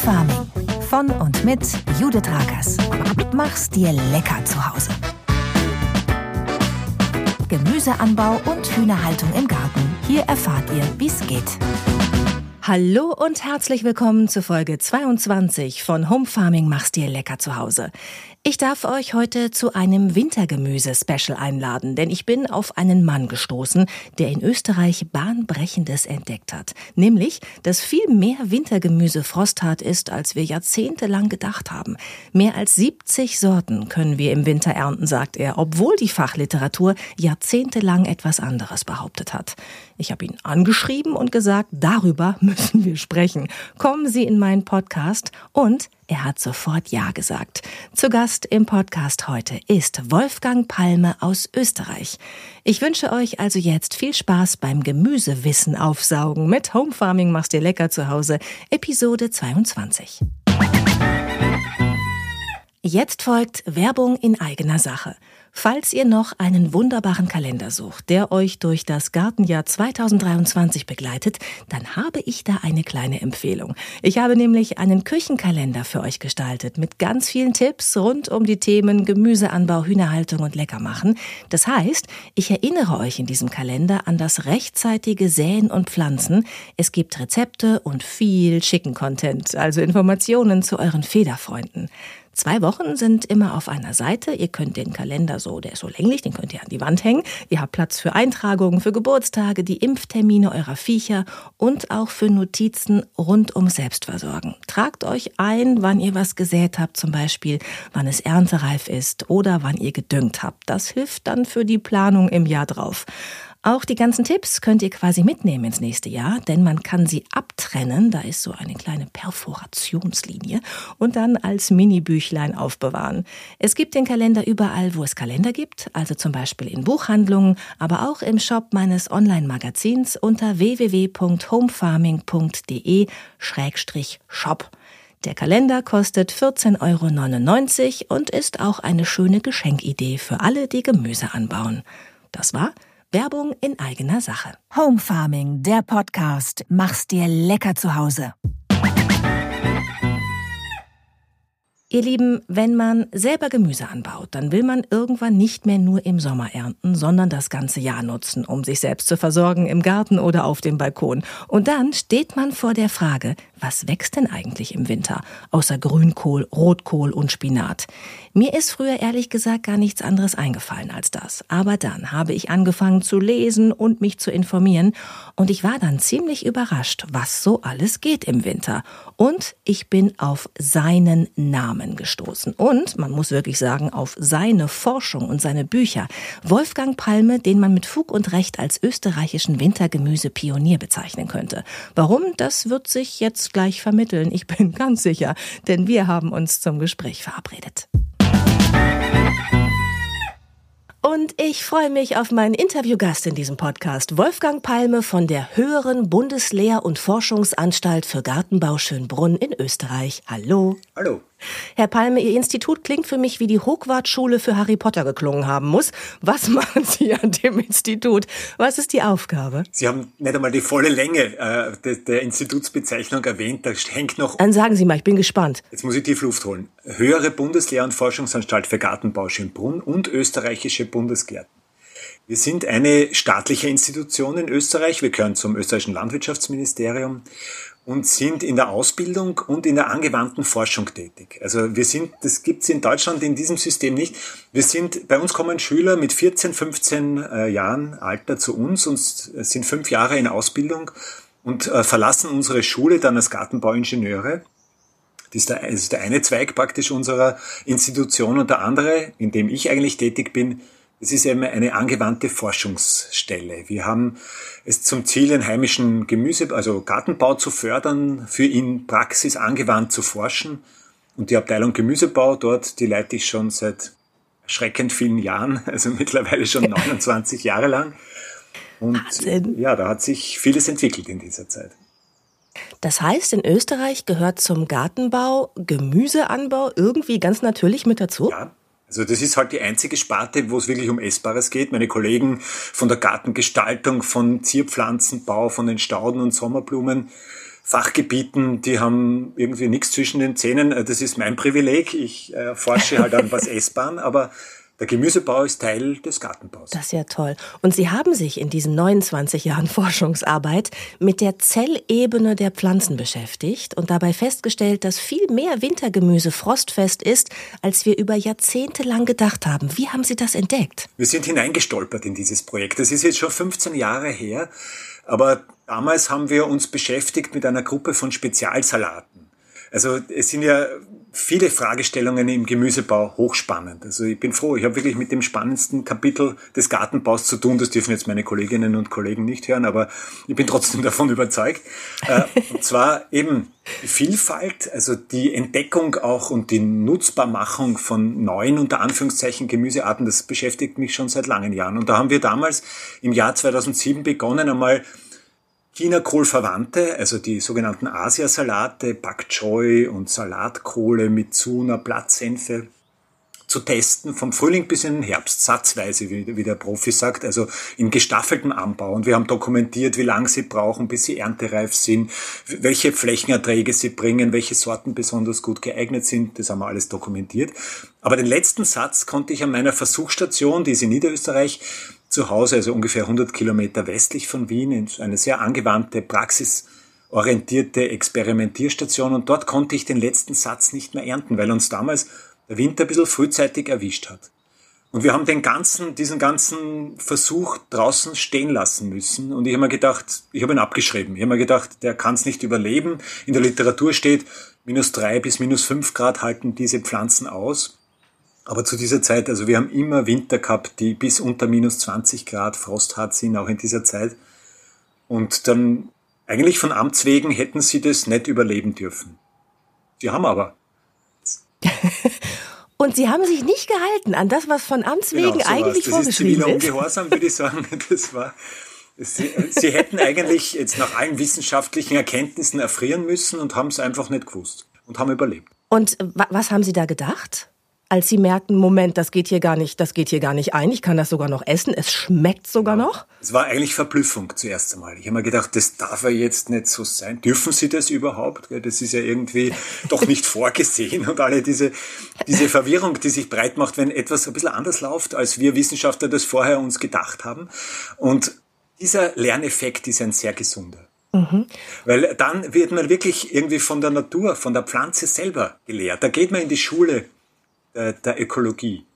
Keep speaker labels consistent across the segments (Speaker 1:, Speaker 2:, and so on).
Speaker 1: Farming. Von und mit Judith Rakers. Mach's dir lecker zu Hause. Gemüseanbau und Hühnerhaltung im Garten. Hier erfahrt ihr, wie's geht.
Speaker 2: Hallo und herzlich willkommen zu Folge 22 von Home Farming Mach's dir lecker zu Hause. Ich darf euch heute zu einem Wintergemüse-Special einladen, denn ich bin auf einen Mann gestoßen, der in Österreich Bahnbrechendes entdeckt hat. Nämlich, dass viel mehr Wintergemüse frosthart ist, als wir jahrzehntelang gedacht haben. Mehr als 70 Sorten können wir im Winter ernten, sagt er, obwohl die Fachliteratur jahrzehntelang etwas anderes behauptet hat. Ich habe ihn angeschrieben und gesagt, darüber müssen wir sprechen. Kommen Sie in meinen Podcast und er hat sofort Ja gesagt. Zu Gast im Podcast heute ist Wolfgang Palme aus Österreich. Ich wünsche euch also jetzt viel Spaß beim Gemüsewissen aufsaugen mit Home Farming machst dir lecker zu Hause, Episode 22. Jetzt folgt Werbung in eigener Sache. Falls ihr noch einen wunderbaren Kalender sucht, der euch durch das Gartenjahr 2023 begleitet, dann habe ich da eine kleine Empfehlung. Ich habe nämlich einen Küchenkalender für euch gestaltet mit ganz vielen Tipps rund um die Themen Gemüseanbau, Hühnerhaltung und Leckermachen. Das heißt, ich erinnere euch in diesem Kalender an das rechtzeitige Säen und Pflanzen. Es gibt Rezepte und viel schicken Content, also Informationen zu euren Federfreunden. Zwei Wochen sind immer auf einer Seite. Ihr könnt den Kalender so, der ist so länglich, den könnt ihr an die Wand hängen. Ihr habt Platz für Eintragungen, für Geburtstage, die Impftermine eurer Viecher und auch für Notizen rund um Selbstversorgen. Tragt euch ein, wann ihr was gesät habt, zum Beispiel, wann es erntereif ist oder wann ihr gedüngt habt. Das hilft dann für die Planung im Jahr drauf. Auch die ganzen Tipps könnt ihr quasi mitnehmen ins nächste Jahr, denn man kann sie abtrennen, da ist so eine kleine Perforationslinie, und dann als Mini-Büchlein aufbewahren. Es gibt den Kalender überall, wo es Kalender gibt, also zum Beispiel in Buchhandlungen, aber auch im Shop meines Online-Magazins unter www.homefarming.de-shop. Der Kalender kostet 14,99 Euro und ist auch eine schöne Geschenkidee für alle, die Gemüse anbauen. Das war Werbung in eigener Sache.
Speaker 1: Home Farming, der Podcast. Mach's dir lecker zu Hause.
Speaker 2: Ihr Lieben, wenn man selber Gemüse anbaut, dann will man irgendwann nicht mehr nur im Sommer ernten, sondern das ganze Jahr nutzen, um sich selbst zu versorgen im Garten oder auf dem Balkon. Und dann steht man vor der Frage, was wächst denn eigentlich im Winter, außer Grünkohl, Rotkohl und Spinat? Mir ist früher ehrlich gesagt gar nichts anderes eingefallen als das. Aber dann habe ich angefangen zu lesen und mich zu informieren und ich war dann ziemlich überrascht, was so alles geht im Winter. Und ich bin auf seinen Namen gestoßen. Und man muss wirklich sagen, auf seine Forschung und seine Bücher. Wolfgang Palme, den man mit Fug und Recht als österreichischen Wintergemüse-Pionier bezeichnen könnte. Warum? Das wird sich jetzt gleich vermitteln. Ich bin ganz sicher, denn wir haben uns zum Gespräch verabredet. Und ich freue mich auf meinen Interviewgast in diesem Podcast, Wolfgang Palme von der Höheren Bundeslehr- und Forschungsanstalt für Gartenbau Schönbrunn in Österreich. Hallo.
Speaker 3: Hallo.
Speaker 2: Herr Palme, Ihr Institut klingt für mich wie die Hogwarts-Schule für Harry Potter geklungen haben muss. Was machen Sie an dem Institut? Was ist die Aufgabe?
Speaker 3: Sie haben nicht einmal die volle Länge äh, der, der Institutsbezeichnung erwähnt. Da hängt noch.
Speaker 2: Dann sagen Sie mal, ich bin gespannt.
Speaker 3: Jetzt muss ich tief Luft holen. Höhere Bundeslehr- und Forschungsanstalt für Gartenbau Schönbrunn und österreichische Bundesgärten. Wir sind eine staatliche Institution in Österreich. Wir gehören zum österreichischen Landwirtschaftsministerium und sind in der Ausbildung und in der angewandten Forschung tätig. Also wir sind, das gibt's in Deutschland in diesem System nicht. Wir sind, bei uns kommen Schüler mit 14, 15 äh, Jahren Alter zu uns und sind fünf Jahre in Ausbildung und äh, verlassen unsere Schule dann als Gartenbauingenieure. Das ist, der, das ist der eine Zweig praktisch unserer Institution und der andere, in dem ich eigentlich tätig bin, es ist eben eine angewandte Forschungsstelle. Wir haben es zum Ziel, den heimischen Gemüse, also Gartenbau zu fördern, für ihn Praxis angewandt zu forschen. Und die Abteilung Gemüsebau dort, die leite ich schon seit erschreckend vielen Jahren, also mittlerweile schon 29 Jahre lang. Und Wahnsinn. ja, da hat sich vieles entwickelt in dieser Zeit.
Speaker 2: Das heißt, in Österreich gehört zum Gartenbau Gemüseanbau irgendwie ganz natürlich mit dazu?
Speaker 3: Ja, also das ist halt die einzige Sparte, wo es wirklich um Essbares geht. Meine Kollegen von der Gartengestaltung, von Zierpflanzenbau, von den Stauden und Sommerblumen, Fachgebieten, die haben irgendwie nichts zwischen den Zähnen. Das ist mein Privileg. Ich äh, forsche halt an was essbaren, aber der Gemüsebau ist Teil des Gartenbaus.
Speaker 2: Das ist ja toll. Und Sie haben sich in diesen 29 Jahren Forschungsarbeit mit der Zellebene der Pflanzen beschäftigt und dabei festgestellt, dass viel mehr Wintergemüse frostfest ist, als wir über Jahrzehnte lang gedacht haben. Wie haben Sie das entdeckt?
Speaker 3: Wir sind hineingestolpert in dieses Projekt. Das ist jetzt schon 15 Jahre her, aber damals haben wir uns beschäftigt mit einer Gruppe von Spezialsalaten. Also es sind ja viele Fragestellungen im Gemüsebau hochspannend. Also ich bin froh, ich habe wirklich mit dem spannendsten Kapitel des Gartenbaus zu tun. Das dürfen jetzt meine Kolleginnen und Kollegen nicht hören, aber ich bin trotzdem davon überzeugt. Äh, und zwar eben Vielfalt, also die Entdeckung auch und die Nutzbarmachung von neuen, unter Anführungszeichen, Gemüsearten, das beschäftigt mich schon seit langen Jahren. Und da haben wir damals im Jahr 2007 begonnen, einmal Chinakohlverwandte, also die sogenannten Asiasalate, Bak Choy und Salatkohle mit Zuna, Blattsenfe, zu testen, vom Frühling bis in den Herbst, satzweise, wie, wie der Profi sagt, also in gestaffeltem Anbau. Und wir haben dokumentiert, wie lange sie brauchen, bis sie erntereif sind, welche Flächenerträge sie bringen, welche Sorten besonders gut geeignet sind. Das haben wir alles dokumentiert. Aber den letzten Satz konnte ich an meiner Versuchsstation, die ist in Niederösterreich, zu Hause, also ungefähr 100 Kilometer westlich von Wien, in eine sehr angewandte, praxisorientierte Experimentierstation. Und dort konnte ich den letzten Satz nicht mehr ernten, weil uns damals der Winter ein bisschen frühzeitig erwischt hat. Und wir haben den ganzen, diesen ganzen Versuch draußen stehen lassen müssen. Und ich habe mir gedacht, ich habe ihn abgeschrieben. Ich habe mir gedacht, der kann es nicht überleben. In der Literatur steht, minus drei bis minus fünf Grad halten diese Pflanzen aus. Aber zu dieser Zeit, also wir haben immer Winter gehabt, die bis unter minus 20 Grad frosthart sind, auch in dieser Zeit. Und dann eigentlich von Amts wegen hätten sie das nicht überleben dürfen. Sie haben aber.
Speaker 2: Und sie haben sich nicht gehalten an das, was von Amts genau, wegen eigentlich das vorgeschrieben ist. Das ist
Speaker 3: ziviler Ungehorsam, würde ich sagen. Das war, sie, sie hätten eigentlich jetzt nach allen wissenschaftlichen Erkenntnissen erfrieren müssen und haben es einfach nicht gewusst und haben überlebt.
Speaker 2: Und was haben Sie da gedacht? Als sie merkten, Moment, das geht hier gar nicht, das geht hier gar nicht ein, ich kann das sogar noch essen, es schmeckt sogar ja. noch?
Speaker 3: Es war eigentlich Verblüffung zuerst einmal. Ich habe mir gedacht, das darf ja jetzt nicht so sein. Dürfen Sie das überhaupt? Das ist ja irgendwie doch nicht vorgesehen und alle diese, diese Verwirrung, die sich breit macht, wenn etwas ein bisschen anders läuft, als wir Wissenschaftler das vorher uns gedacht haben. Und dieser Lerneffekt ist ein sehr gesunder. Mhm. Weil dann wird man wirklich irgendwie von der Natur, von der Pflanze selber gelehrt. Da geht man in die Schule der, der Ökologie.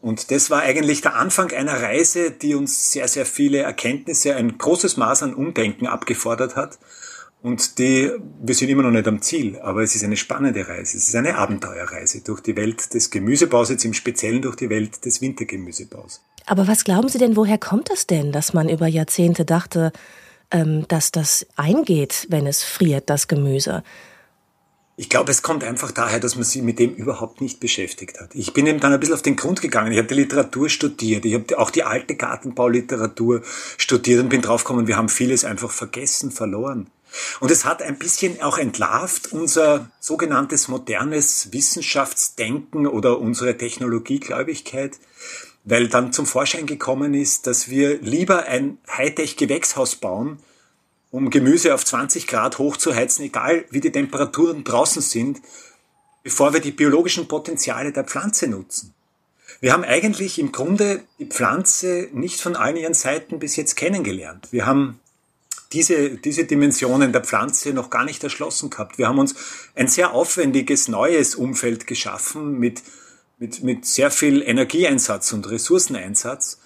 Speaker 3: Und das war eigentlich der Anfang einer Reise, die uns sehr, sehr viele Erkenntnisse, ein großes Maß an Umdenken abgefordert hat. Und die, wir sind immer noch nicht am Ziel, aber es ist eine spannende Reise. Es ist eine Abenteuerreise durch die Welt des Gemüsebaus, jetzt im Speziellen durch die Welt des Wintergemüsebaus.
Speaker 2: Aber was glauben Sie denn, woher kommt das denn, dass man über Jahrzehnte dachte, ähm, dass das eingeht, wenn es friert, das Gemüse?
Speaker 3: Ich glaube, es kommt einfach daher, dass man sich mit dem überhaupt nicht beschäftigt hat. Ich bin eben dann ein bisschen auf den Grund gegangen. Ich habe die Literatur studiert. Ich habe auch die alte Gartenbauliteratur studiert und bin draufgekommen, wir haben vieles einfach vergessen, verloren. Und es hat ein bisschen auch entlarvt unser sogenanntes modernes Wissenschaftsdenken oder unsere Technologiegläubigkeit, weil dann zum Vorschein gekommen ist, dass wir lieber ein Hightech-Gewächshaus bauen, um Gemüse auf 20 Grad hochzuheizen, egal wie die Temperaturen draußen sind, bevor wir die biologischen Potenziale der Pflanze nutzen. Wir haben eigentlich im Grunde die Pflanze nicht von allen ihren Seiten bis jetzt kennengelernt. Wir haben diese, diese Dimensionen der Pflanze noch gar nicht erschlossen gehabt. Wir haben uns ein sehr aufwendiges neues Umfeld geschaffen mit, mit, mit sehr viel Energieeinsatz und Ressourceneinsatz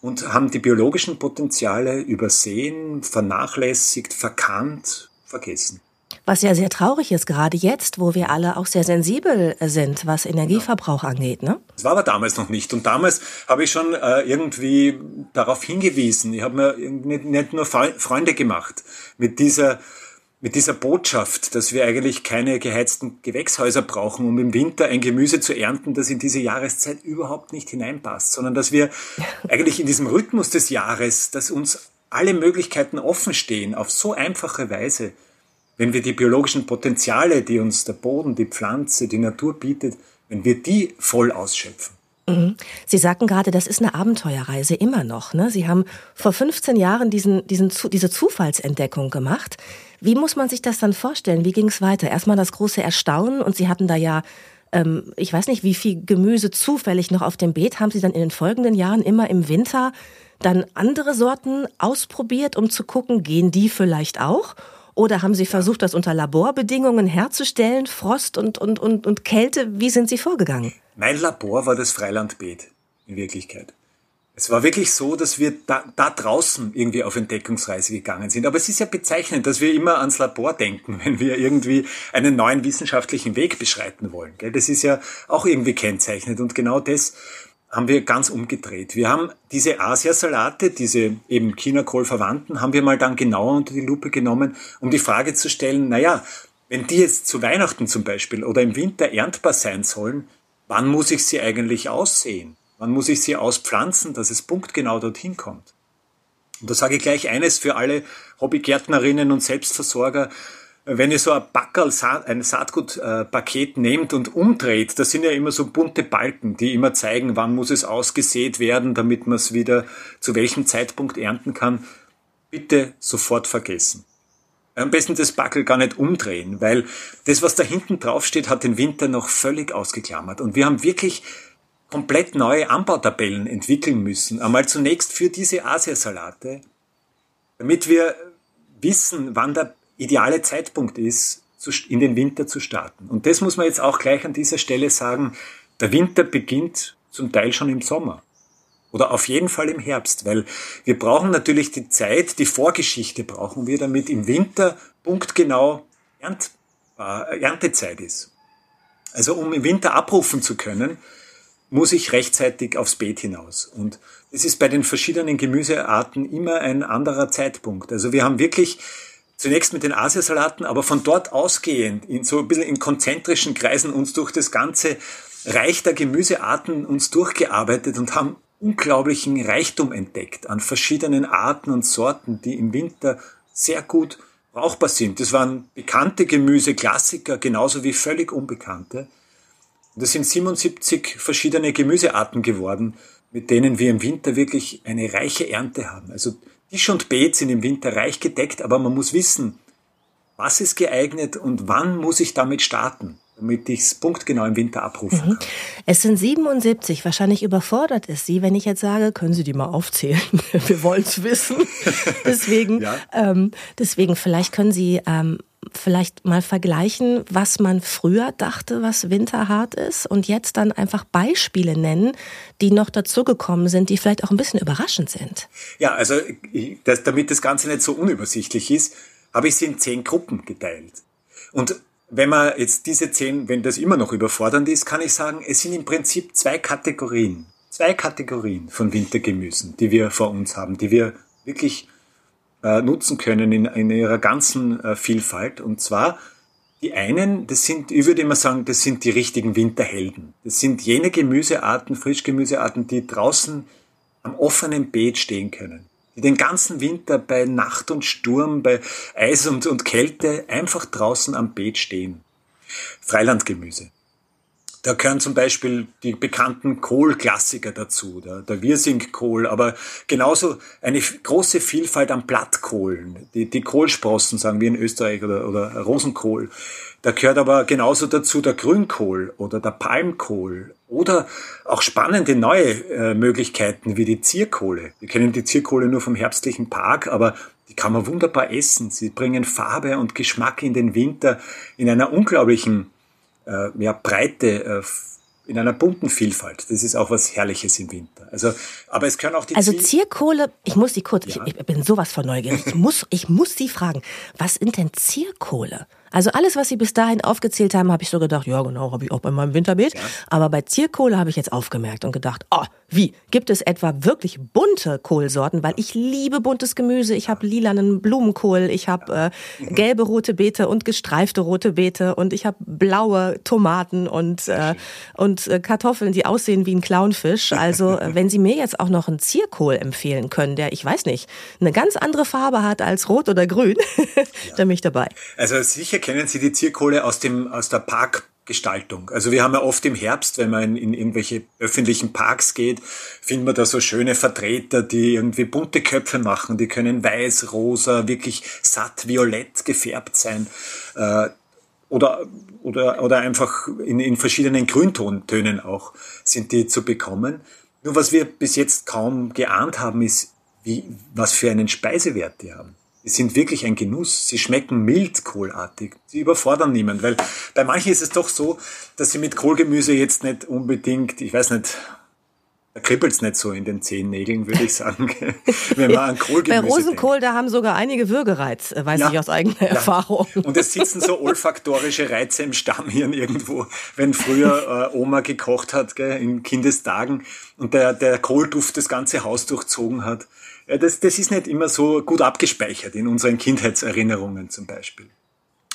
Speaker 3: und haben die biologischen Potenziale übersehen, vernachlässigt, verkannt, vergessen.
Speaker 2: Was ja sehr traurig ist, gerade jetzt, wo wir alle auch sehr sensibel sind, was Energieverbrauch angeht. Ne?
Speaker 3: Das war aber damals noch nicht. Und damals habe ich schon äh, irgendwie darauf hingewiesen. Ich habe mir nicht, nicht nur Freunde gemacht mit dieser mit dieser Botschaft, dass wir eigentlich keine geheizten Gewächshäuser brauchen, um im Winter ein Gemüse zu ernten, das in diese Jahreszeit überhaupt nicht hineinpasst, sondern dass wir eigentlich in diesem Rhythmus des Jahres, dass uns alle Möglichkeiten offen stehen, auf so einfache Weise, wenn wir die biologischen Potenziale, die uns der Boden, die Pflanze, die Natur bietet, wenn wir die voll ausschöpfen.
Speaker 2: Sie sagten gerade, das ist eine Abenteuerreise immer noch. Ne? Sie haben vor 15 Jahren diesen, diesen, diese Zufallsentdeckung gemacht. Wie muss man sich das dann vorstellen? Wie ging es weiter? Erstmal das große Erstaunen und Sie hatten da ja, ähm, ich weiß nicht, wie viel Gemüse zufällig noch auf dem Beet. Haben Sie dann in den folgenden Jahren immer im Winter dann andere Sorten ausprobiert, um zu gucken, gehen die vielleicht auch? Oder haben Sie versucht, das unter Laborbedingungen herzustellen, Frost und, und, und, und Kälte? Wie sind Sie vorgegangen?
Speaker 3: Mein Labor war das Freilandbeet in Wirklichkeit. Es war wirklich so, dass wir da, da draußen irgendwie auf Entdeckungsreise gegangen sind. Aber es ist ja bezeichnend, dass wir immer ans Labor denken, wenn wir irgendwie einen neuen wissenschaftlichen Weg beschreiten wollen. Das ist ja auch irgendwie kennzeichnend. Und genau das haben wir ganz umgedreht. Wir haben diese Asiasalate, diese eben Chinakohl-Verwandten, haben wir mal dann genauer unter die Lupe genommen, um die Frage zu stellen, naja, wenn die jetzt zu Weihnachten zum Beispiel oder im Winter erntbar sein sollen, wann muss ich sie eigentlich aussehen? Wann muss ich sie auspflanzen, dass es punktgenau dorthin kommt? Und da sage ich gleich eines für alle Hobbygärtnerinnen und Selbstversorger. Wenn ihr so ein Backerl, ein Saatgutpaket nehmt und umdreht, das sind ja immer so bunte Balken, die immer zeigen, wann muss es ausgesät werden, damit man es wieder zu welchem Zeitpunkt ernten kann. Bitte sofort vergessen. Am besten das Backel gar nicht umdrehen, weil das, was da hinten drauf steht, hat den Winter noch völlig ausgeklammert. Und wir haben wirklich komplett neue Anbautabellen entwickeln müssen. Einmal zunächst für diese Asiasalate, damit wir wissen, wann der ideale Zeitpunkt ist, in den Winter zu starten. Und das muss man jetzt auch gleich an dieser Stelle sagen. Der Winter beginnt zum Teil schon im Sommer. Oder auf jeden Fall im Herbst, weil wir brauchen natürlich die Zeit, die Vorgeschichte brauchen wir, damit im Winter punktgenau äh, Erntezeit ist. Also um im Winter abrufen zu können, muss ich rechtzeitig aufs Beet hinaus. Und es ist bei den verschiedenen Gemüsearten immer ein anderer Zeitpunkt. Also wir haben wirklich zunächst mit den Asiasalaten, aber von dort ausgehend, in so ein bisschen in konzentrischen Kreisen uns durch das ganze Reich der Gemüsearten uns durchgearbeitet und haben unglaublichen Reichtum entdeckt an verschiedenen Arten und Sorten, die im Winter sehr gut brauchbar sind. Das waren bekannte Gemüseklassiker, genauso wie völlig unbekannte. Und das sind 77 verschiedene Gemüsearten geworden, mit denen wir im Winter wirklich eine reiche Ernte haben. Also Tisch und Beet sind im Winter reich gedeckt, aber man muss wissen, was ist geeignet und wann muss ich damit starten damit ich es punktgenau im Winter abrufen mhm. kann.
Speaker 2: Es sind 77. Wahrscheinlich überfordert es Sie, wenn ich jetzt sage, können Sie die mal aufzählen? Wir wollen es wissen. deswegen, ja. ähm, deswegen vielleicht können Sie ähm, vielleicht mal vergleichen, was man früher dachte, was winterhart ist und jetzt dann einfach Beispiele nennen, die noch dazugekommen sind, die vielleicht auch ein bisschen überraschend sind.
Speaker 3: Ja, also das, damit das Ganze nicht so unübersichtlich ist, habe ich sie in zehn Gruppen geteilt. Und wenn man jetzt diese zehn, wenn das immer noch überfordernd ist, kann ich sagen, es sind im Prinzip zwei Kategorien, zwei Kategorien von Wintergemüsen, die wir vor uns haben, die wir wirklich äh, nutzen können in, in ihrer ganzen äh, Vielfalt. Und zwar die einen, das sind, ich würde immer sagen, das sind die richtigen Winterhelden. Das sind jene Gemüsearten, Frischgemüsearten, die draußen am offenen Beet stehen können die den ganzen Winter bei Nacht und Sturm, bei Eis und, und Kälte einfach draußen am Beet stehen. Freilandgemüse. Da gehören zum Beispiel die bekannten Kohlklassiker dazu, der, der Wirsingkohl, aber genauso eine große Vielfalt an Blattkohlen, die, die Kohlsprossen, sagen wir in Österreich, oder, oder Rosenkohl. Da gehört aber genauso dazu der Grünkohl oder der Palmkohl oder auch spannende neue äh, Möglichkeiten wie die Zierkohle. Wir kennen die Zierkohle nur vom herbstlichen Park, aber die kann man wunderbar essen. Sie bringen Farbe und Geschmack in den Winter in einer unglaublichen äh, ja, Breite, äh, in einer bunten Vielfalt. Das ist auch was Herrliches im Winter. Also, aber es können auch die
Speaker 2: Also Zierkohle, ich muss Sie kurz, ja. ich, ich, bin sowas von neugierig. Ich muss, ich muss Sie fragen, was sind denn Zierkohle? Also alles, was Sie bis dahin aufgezählt haben, habe ich so gedacht, ja genau, habe ich auch bei meinem Winterbeet. Ja. Aber bei Zierkohle habe ich jetzt aufgemerkt und gedacht, oh, wie? Gibt es etwa wirklich bunte Kohlsorten? Weil ich liebe buntes Gemüse. Ich habe lilanen Blumenkohl, ich habe äh, gelbe rote Beete und gestreifte rote Beete und ich habe blaue Tomaten und, äh, und äh, Kartoffeln, die aussehen wie ein Clownfisch. Also äh, wenn Sie mir jetzt auch noch einen Zierkohl empfehlen können, der, ich weiß nicht, eine ganz andere Farbe hat als rot oder grün, dann bin ich dabei.
Speaker 3: Also sicher kennen Sie die Zierkohle aus dem aus der Park Farbgestaltung. Also wir haben ja oft im Herbst, wenn man in, in irgendwelche öffentlichen Parks geht, finden wir da so schöne Vertreter, die irgendwie bunte Köpfe machen. Die können weiß, rosa, wirklich satt, violett gefärbt sein. Äh, oder, oder, oder einfach in, in verschiedenen Grüntontönen auch sind die zu bekommen. Nur was wir bis jetzt kaum geahnt haben, ist, wie, was für einen Speisewert die haben. Die sind wirklich ein Genuss. Sie schmecken mild kohlartig. Sie überfordern niemand, weil bei manchen ist es doch so, dass sie mit Kohlgemüse jetzt nicht unbedingt, ich weiß nicht, da kribbelt's nicht so in den Zehennägeln, würde ich sagen,
Speaker 2: wenn man an Kohlgemüse Bei Rosenkohl, denkt. da haben sogar einige Würgereiz, äh, weiß ja, ich aus eigener ja. Erfahrung.
Speaker 3: Und es sitzen so olfaktorische Reize im Stammhirn irgendwo, wenn früher äh, Oma gekocht hat, gell, in Kindestagen, und der, der Kohlduft das ganze Haus durchzogen hat. Ja, das, das ist nicht immer so gut abgespeichert in unseren Kindheitserinnerungen zum Beispiel.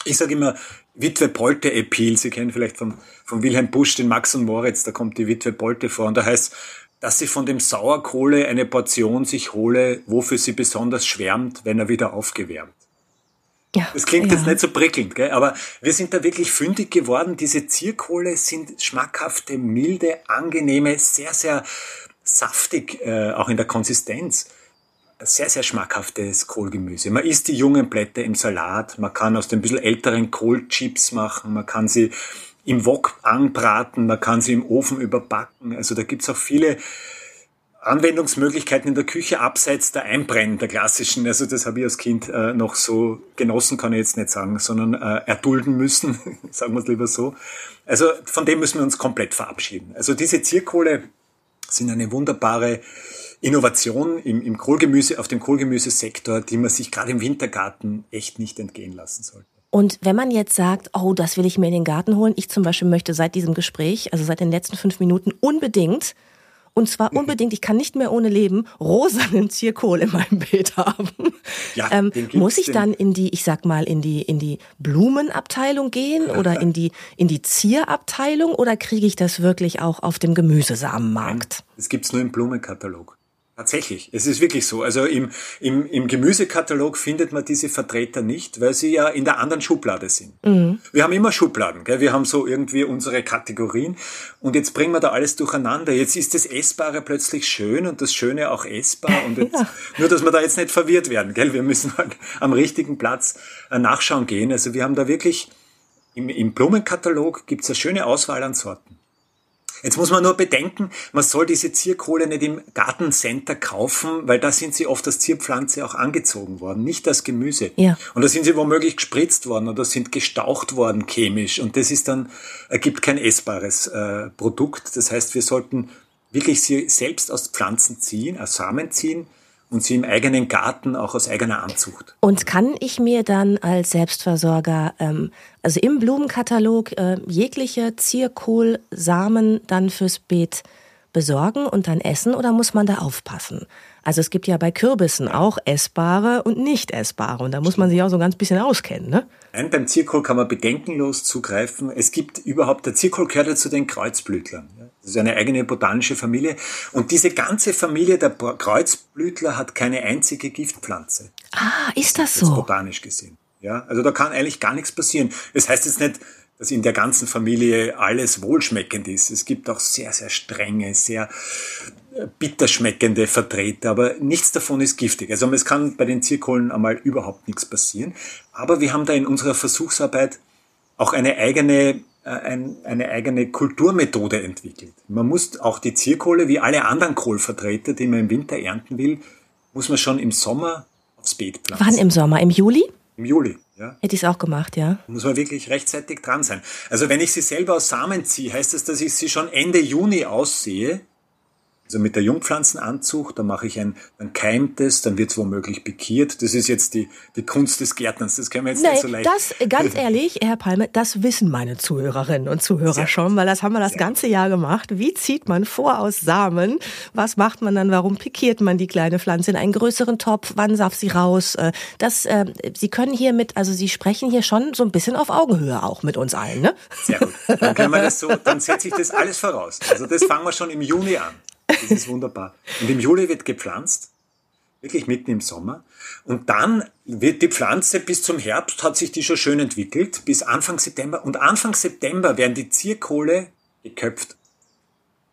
Speaker 3: Ich sage immer, Witwe Polte Appeal. Sie kennen vielleicht von, von Wilhelm Busch den Max und Moritz, da kommt die Witwe Polte vor. Und da heißt, dass sie von dem Sauerkohle eine Portion sich hole, wofür sie besonders schwärmt, wenn er wieder aufgewärmt. Ja, das klingt ja. jetzt nicht so prickelnd, gell? aber wir sind da wirklich fündig geworden. Diese Zierkohle sind schmackhafte, milde, angenehme, sehr, sehr saftig, äh, auch in der Konsistenz. Sehr, sehr schmackhaftes Kohlgemüse. Man isst die jungen Blätter im Salat, man kann aus den bisschen älteren Kohlchips machen, man kann sie im Wok anbraten, man kann sie im Ofen überbacken. Also da gibt's auch viele Anwendungsmöglichkeiten in der Küche abseits der Einbrennen, der klassischen. Also das habe ich als Kind äh, noch so genossen, kann ich jetzt nicht sagen, sondern äh, erdulden müssen, sagen wir es lieber so. Also von dem müssen wir uns komplett verabschieden. Also diese Zierkohle sind eine wunderbare Innovation im, im Kohlgemüse, auf dem Kohlgemüsesektor, die man sich gerade im Wintergarten echt nicht entgehen lassen sollte.
Speaker 2: Und wenn man jetzt sagt, oh, das will ich mir in den Garten holen, ich zum Beispiel möchte seit diesem Gespräch, also seit den letzten fünf Minuten unbedingt, und zwar mhm. unbedingt, ich kann nicht mehr ohne leben, rosanen Zierkohl in meinem Bild haben. Ja, ähm, muss ich dann in die, ich sag mal, in die, in die Blumenabteilung gehen oder in die, in die Zierabteilung oder kriege ich das wirklich auch auf dem Gemüsesamenmarkt?
Speaker 3: Es gibt's nur im Blumenkatalog. Tatsächlich, es ist wirklich so. Also im, im, im Gemüsekatalog findet man diese Vertreter nicht, weil sie ja in der anderen Schublade sind. Mhm. Wir haben immer Schubladen, gell? wir haben so irgendwie unsere Kategorien und jetzt bringen wir da alles durcheinander. Jetzt ist das Essbare plötzlich schön und das Schöne auch essbar. Und jetzt, ja. Nur, dass wir da jetzt nicht verwirrt werden. Gell? Wir müssen halt am richtigen Platz äh, nachschauen gehen. Also wir haben da wirklich, im, im Blumenkatalog gibt's eine schöne Auswahl an Sorten. Jetzt muss man nur bedenken, man soll diese Zierkohle nicht im Gartencenter kaufen, weil da sind sie oft als Zierpflanze auch angezogen worden, nicht als Gemüse. Ja. Und da sind sie womöglich gespritzt worden oder sind gestaucht worden chemisch. Und das ist dann, ergibt kein essbares äh, Produkt. Das heißt, wir sollten wirklich sie selbst aus Pflanzen ziehen, aus Samen ziehen und sie im eigenen Garten auch aus eigener Anzucht.
Speaker 2: Und kann ich mir dann als Selbstversorger, ähm, also im Blumenkatalog, äh, jegliche Zierkohlsamen dann fürs Beet besorgen und dann essen oder muss man da aufpassen? Also es gibt ja bei Kürbissen auch essbare und nicht essbare und da muss man sich auch so ein ganz bisschen auskennen, ne?
Speaker 3: Nein, beim Zierkohl kann man bedenkenlos zugreifen. Es gibt überhaupt, der Zierkohl gehört ja zu den Kreuzblütlern. Das ist eine eigene botanische Familie. Und diese ganze Familie der Kreuzblütler hat keine einzige Giftpflanze.
Speaker 2: Ah, ist das so?
Speaker 3: Botanisch gesehen. Ja, also da kann eigentlich gar nichts passieren. Das heißt jetzt nicht, dass in der ganzen Familie alles wohlschmeckend ist. Es gibt auch sehr, sehr strenge, sehr äh, bitterschmeckende Vertreter, aber nichts davon ist giftig. Also es kann bei den Zierkohlen einmal überhaupt nichts passieren. Aber wir haben da in unserer Versuchsarbeit auch eine eigene, äh, eine eigene Kulturmethode entwickelt. Man muss auch die Zierkohle, wie alle anderen Kohlvertreter, die man im Winter ernten will, muss man schon im Sommer aufs Beet pflanzen.
Speaker 2: Wann im Sommer? Im Juli?
Speaker 3: Im Juli. Ja.
Speaker 2: Hätte ich es auch gemacht, ja.
Speaker 3: Muss man wirklich rechtzeitig dran sein. Also wenn ich sie selber aus Samen ziehe, heißt das, dass ich sie schon Ende Juni aussehe also mit der Jungpflanzenanzucht, da mache ich ein, dann keimt es, dann wird es womöglich pikiert. Das ist jetzt die, die Kunst des Gärtners. Das können wir jetzt Nein, nicht so leicht.
Speaker 2: Das, ganz ehrlich, Herr Palme, das wissen meine Zuhörerinnen und Zuhörer Sehr schon, weil das haben wir das ganze Jahr gemacht. Wie zieht man vor aus Samen? Was macht man dann? Warum pikiert man die kleine Pflanze in einen größeren Topf? Wann darf sie raus? Äh, das, äh, Sie können hier mit, also Sie sprechen hier schon so ein bisschen auf Augenhöhe auch mit uns allen, ne?
Speaker 3: Sehr gut. Dann können wir das so, dann setze ich das alles voraus. Also das fangen wir schon im Juni an. Das ist wunderbar. Und im Juli wird gepflanzt. wirklich mitten im Sommer. Und dann wird die Pflanze bis zum Herbst, hat sich die schon schön entwickelt, bis Anfang September. Und Anfang September werden die Zierkohle geköpft.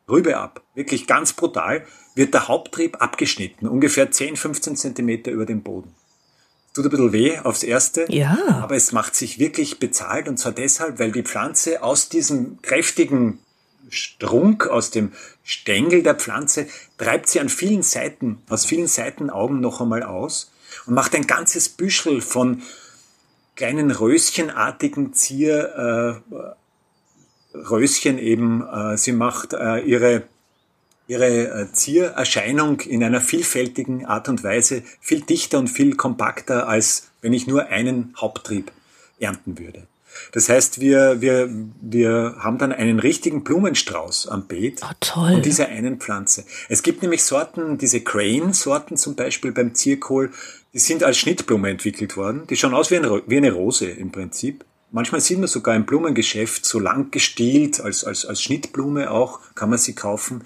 Speaker 3: Rübe ab. Wirklich ganz brutal. Wird der Haupttrieb abgeschnitten. Ungefähr 10, 15 Zentimeter über dem Boden. Tut ein bisschen weh aufs Erste.
Speaker 2: Ja.
Speaker 3: Aber es macht sich wirklich bezahlt. Und zwar deshalb, weil die Pflanze aus diesem kräftigen Strunk, aus dem Stängel der Pflanze, treibt sie an vielen Seiten, aus vielen Seiten Augen noch einmal aus und macht ein ganzes Büschel von kleinen röschenartigen Zier, äh, Röschen eben. Äh, sie macht äh, ihre ihre äh, Ziererscheinung in einer vielfältigen Art und Weise viel dichter und viel kompakter, als wenn ich nur einen Haupttrieb ernten würde. Das heißt, wir, wir, wir haben dann einen richtigen Blumenstrauß am Beet
Speaker 2: oh, toll.
Speaker 3: von dieser einen Pflanze. Es gibt nämlich Sorten, diese Crane-Sorten zum Beispiel beim Zierkohl, die sind als Schnittblume entwickelt worden. Die schauen aus wie, ein, wie eine Rose im Prinzip. Manchmal sieht man sogar im Blumengeschäft so lang gestielt, als, als, als Schnittblume auch, kann man sie kaufen.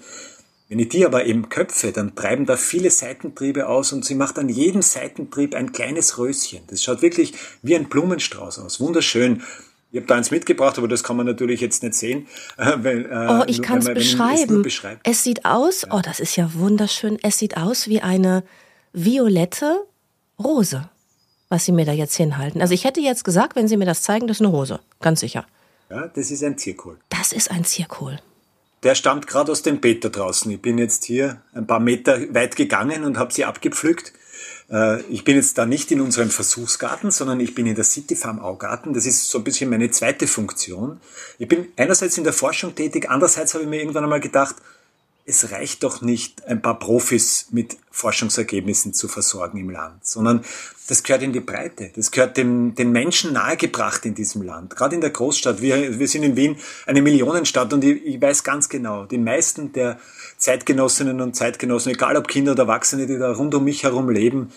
Speaker 3: Wenn ich die aber eben köpfe, dann treiben da viele Seitentriebe aus und sie macht an jedem Seitentrieb ein kleines Röschen. Das schaut wirklich wie ein Blumenstrauß aus. Wunderschön. Ich habe da eins mitgebracht, aber das kann man natürlich jetzt nicht sehen.
Speaker 2: Weil, äh, oh, ich kann es beschreiben. Es sieht aus, ja. oh, das ist ja wunderschön. Es sieht aus wie eine violette Rose, was Sie mir da jetzt hinhalten. Also ich hätte jetzt gesagt, wenn Sie mir das zeigen, das ist eine Rose. Ganz sicher.
Speaker 3: Ja, das ist ein Zierkohl.
Speaker 2: Das ist ein Zierkohl.
Speaker 3: Der stammt gerade aus dem Beet da draußen. Ich bin jetzt hier ein paar Meter weit gegangen und habe sie abgepflückt. Äh, ich bin jetzt da nicht in unserem Versuchsgarten, sondern ich bin in der City Farm Augarten. Das ist so ein bisschen meine zweite Funktion. Ich bin einerseits in der Forschung tätig, andererseits habe ich mir irgendwann einmal gedacht, es reicht doch nicht, ein paar Profis mit Forschungsergebnissen zu versorgen im Land, sondern das gehört in die Breite. Das gehört dem, den Menschen nahegebracht in diesem Land. Gerade in der Großstadt. Wir, wir sind in Wien eine Millionenstadt und ich, ich weiß ganz genau, die meisten der Zeitgenossinnen und Zeitgenossen, egal ob Kinder oder Erwachsene, die da rund um mich herum leben,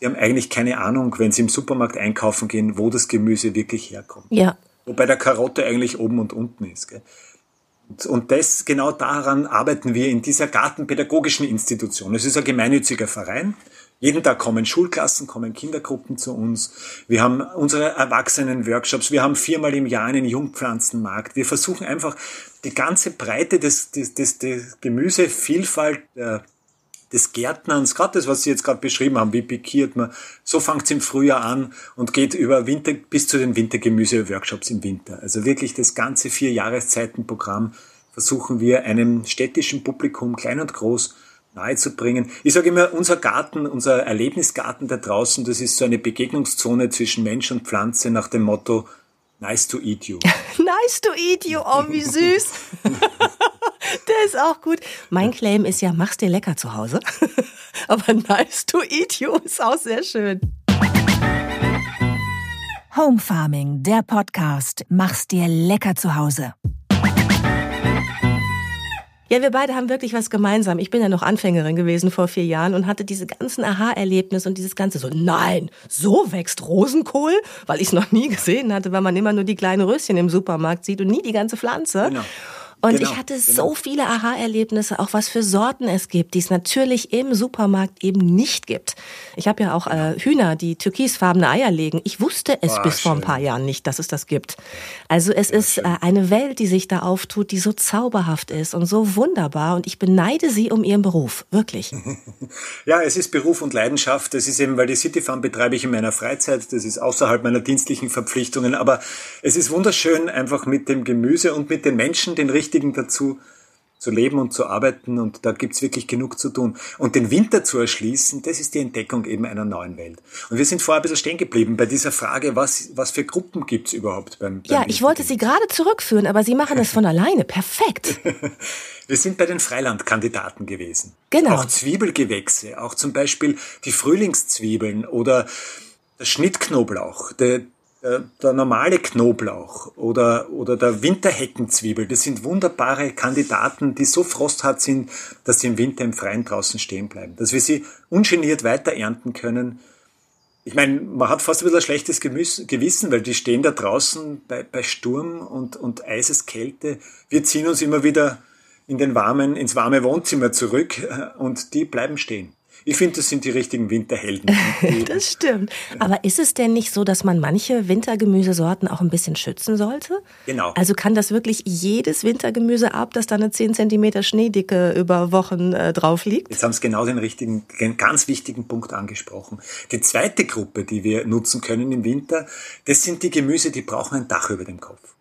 Speaker 3: die haben eigentlich keine Ahnung, wenn sie im Supermarkt einkaufen gehen, wo das Gemüse wirklich herkommt.
Speaker 2: Ja.
Speaker 3: Wobei der Karotte eigentlich oben und unten ist. Gell? Und das, genau daran arbeiten wir in dieser gartenpädagogischen Institution. Es ist ein gemeinnütziger Verein. Jeden Tag kommen Schulklassen, kommen Kindergruppen zu uns. Wir haben unsere Erwachsenen-Workshops. Wir haben viermal im Jahr einen Jungpflanzenmarkt. Wir versuchen einfach die ganze Breite des, des, des, des Gemüsevielfalt der des Gärtnerns, gerade das, was Sie jetzt gerade beschrieben haben, wie pikiert man, so fängt es im Frühjahr an und geht über Winter bis zu den Wintergemüse-Workshops im Winter. Also wirklich das ganze vier Jahreszeitenprogramm versuchen wir einem städtischen Publikum, klein und groß, nahezubringen. Ich sage immer, unser Garten, unser Erlebnisgarten da draußen, das ist so eine Begegnungszone zwischen Mensch und Pflanze nach dem Motto Nice to eat you.
Speaker 2: nice to eat you, oh, wie süß. Der ist auch gut. Mein Claim ist ja, mach's dir lecker zu Hause. Aber nice to eat you ist auch sehr schön.
Speaker 1: Home Farming, der Podcast. Mach's dir lecker zu Hause.
Speaker 2: Ja, wir beide haben wirklich was gemeinsam. Ich bin ja noch Anfängerin gewesen vor vier Jahren und hatte diese ganzen Aha-Erlebnisse und dieses ganze so, nein, so wächst Rosenkohl, weil ich es noch nie gesehen hatte, weil man immer nur die kleinen Röschen im Supermarkt sieht und nie die ganze Pflanze. Genau. Und genau, ich hatte genau. so viele Aha-Erlebnisse, auch was für Sorten es gibt, die es natürlich im Supermarkt eben nicht gibt. Ich habe ja auch äh, Hühner, die türkisfarbene Eier legen. Ich wusste es oh, bis schön. vor ein paar Jahren nicht, dass es das gibt. Also es ja, ist äh, eine Welt, die sich da auftut, die so zauberhaft ist und so wunderbar. Und ich beneide sie um ihren Beruf, wirklich.
Speaker 3: ja, es ist Beruf und Leidenschaft. Das ist eben, weil die City Farm betreibe ich in meiner Freizeit. Das ist außerhalb meiner dienstlichen Verpflichtungen. Aber es ist wunderschön, einfach mit dem Gemüse und mit den Menschen den richtigen Wichtigen dazu, zu leben und zu arbeiten und da gibt's wirklich genug zu tun. Und den Winter zu erschließen, das ist die Entdeckung eben einer neuen Welt. Und wir sind vorher ein bisschen stehen geblieben bei dieser Frage, was, was für Gruppen gibt's überhaupt beim, beim
Speaker 2: Ja, ich wollte Sie gerade zurückführen, aber Sie machen es von alleine. Perfekt.
Speaker 3: wir sind bei den Freilandkandidaten gewesen.
Speaker 2: Genau.
Speaker 3: Auch Zwiebelgewächse, auch zum Beispiel die Frühlingszwiebeln oder der Schnittknoblauch, der, der normale Knoblauch oder, oder der Winterheckenzwiebel, das sind wunderbare Kandidaten, die so frosthart sind, dass sie im Winter im Freien draußen stehen bleiben. Dass wir sie ungeniert weiter ernten können. Ich meine, man hat fast ein bisschen ein schlechtes Gewissen, weil die stehen da draußen bei, bei Sturm und, und Eiseskälte. Wir ziehen uns immer wieder in den warmen, ins warme Wohnzimmer zurück äh, und die bleiben stehen. Ich finde, das sind die richtigen Winterhelden.
Speaker 2: das stimmt. Aber ist es denn nicht so, dass man manche Wintergemüsesorten auch ein bisschen schützen sollte?
Speaker 3: Genau.
Speaker 2: Also kann das wirklich jedes Wintergemüse ab, das da eine 10 cm Schneedicke über Wochen äh, drauf liegt?
Speaker 3: Jetzt haben Sie genau den richtigen, den ganz wichtigen Punkt angesprochen. Die zweite Gruppe, die wir nutzen können im Winter, das sind die Gemüse, die brauchen ein Dach über dem Kopf.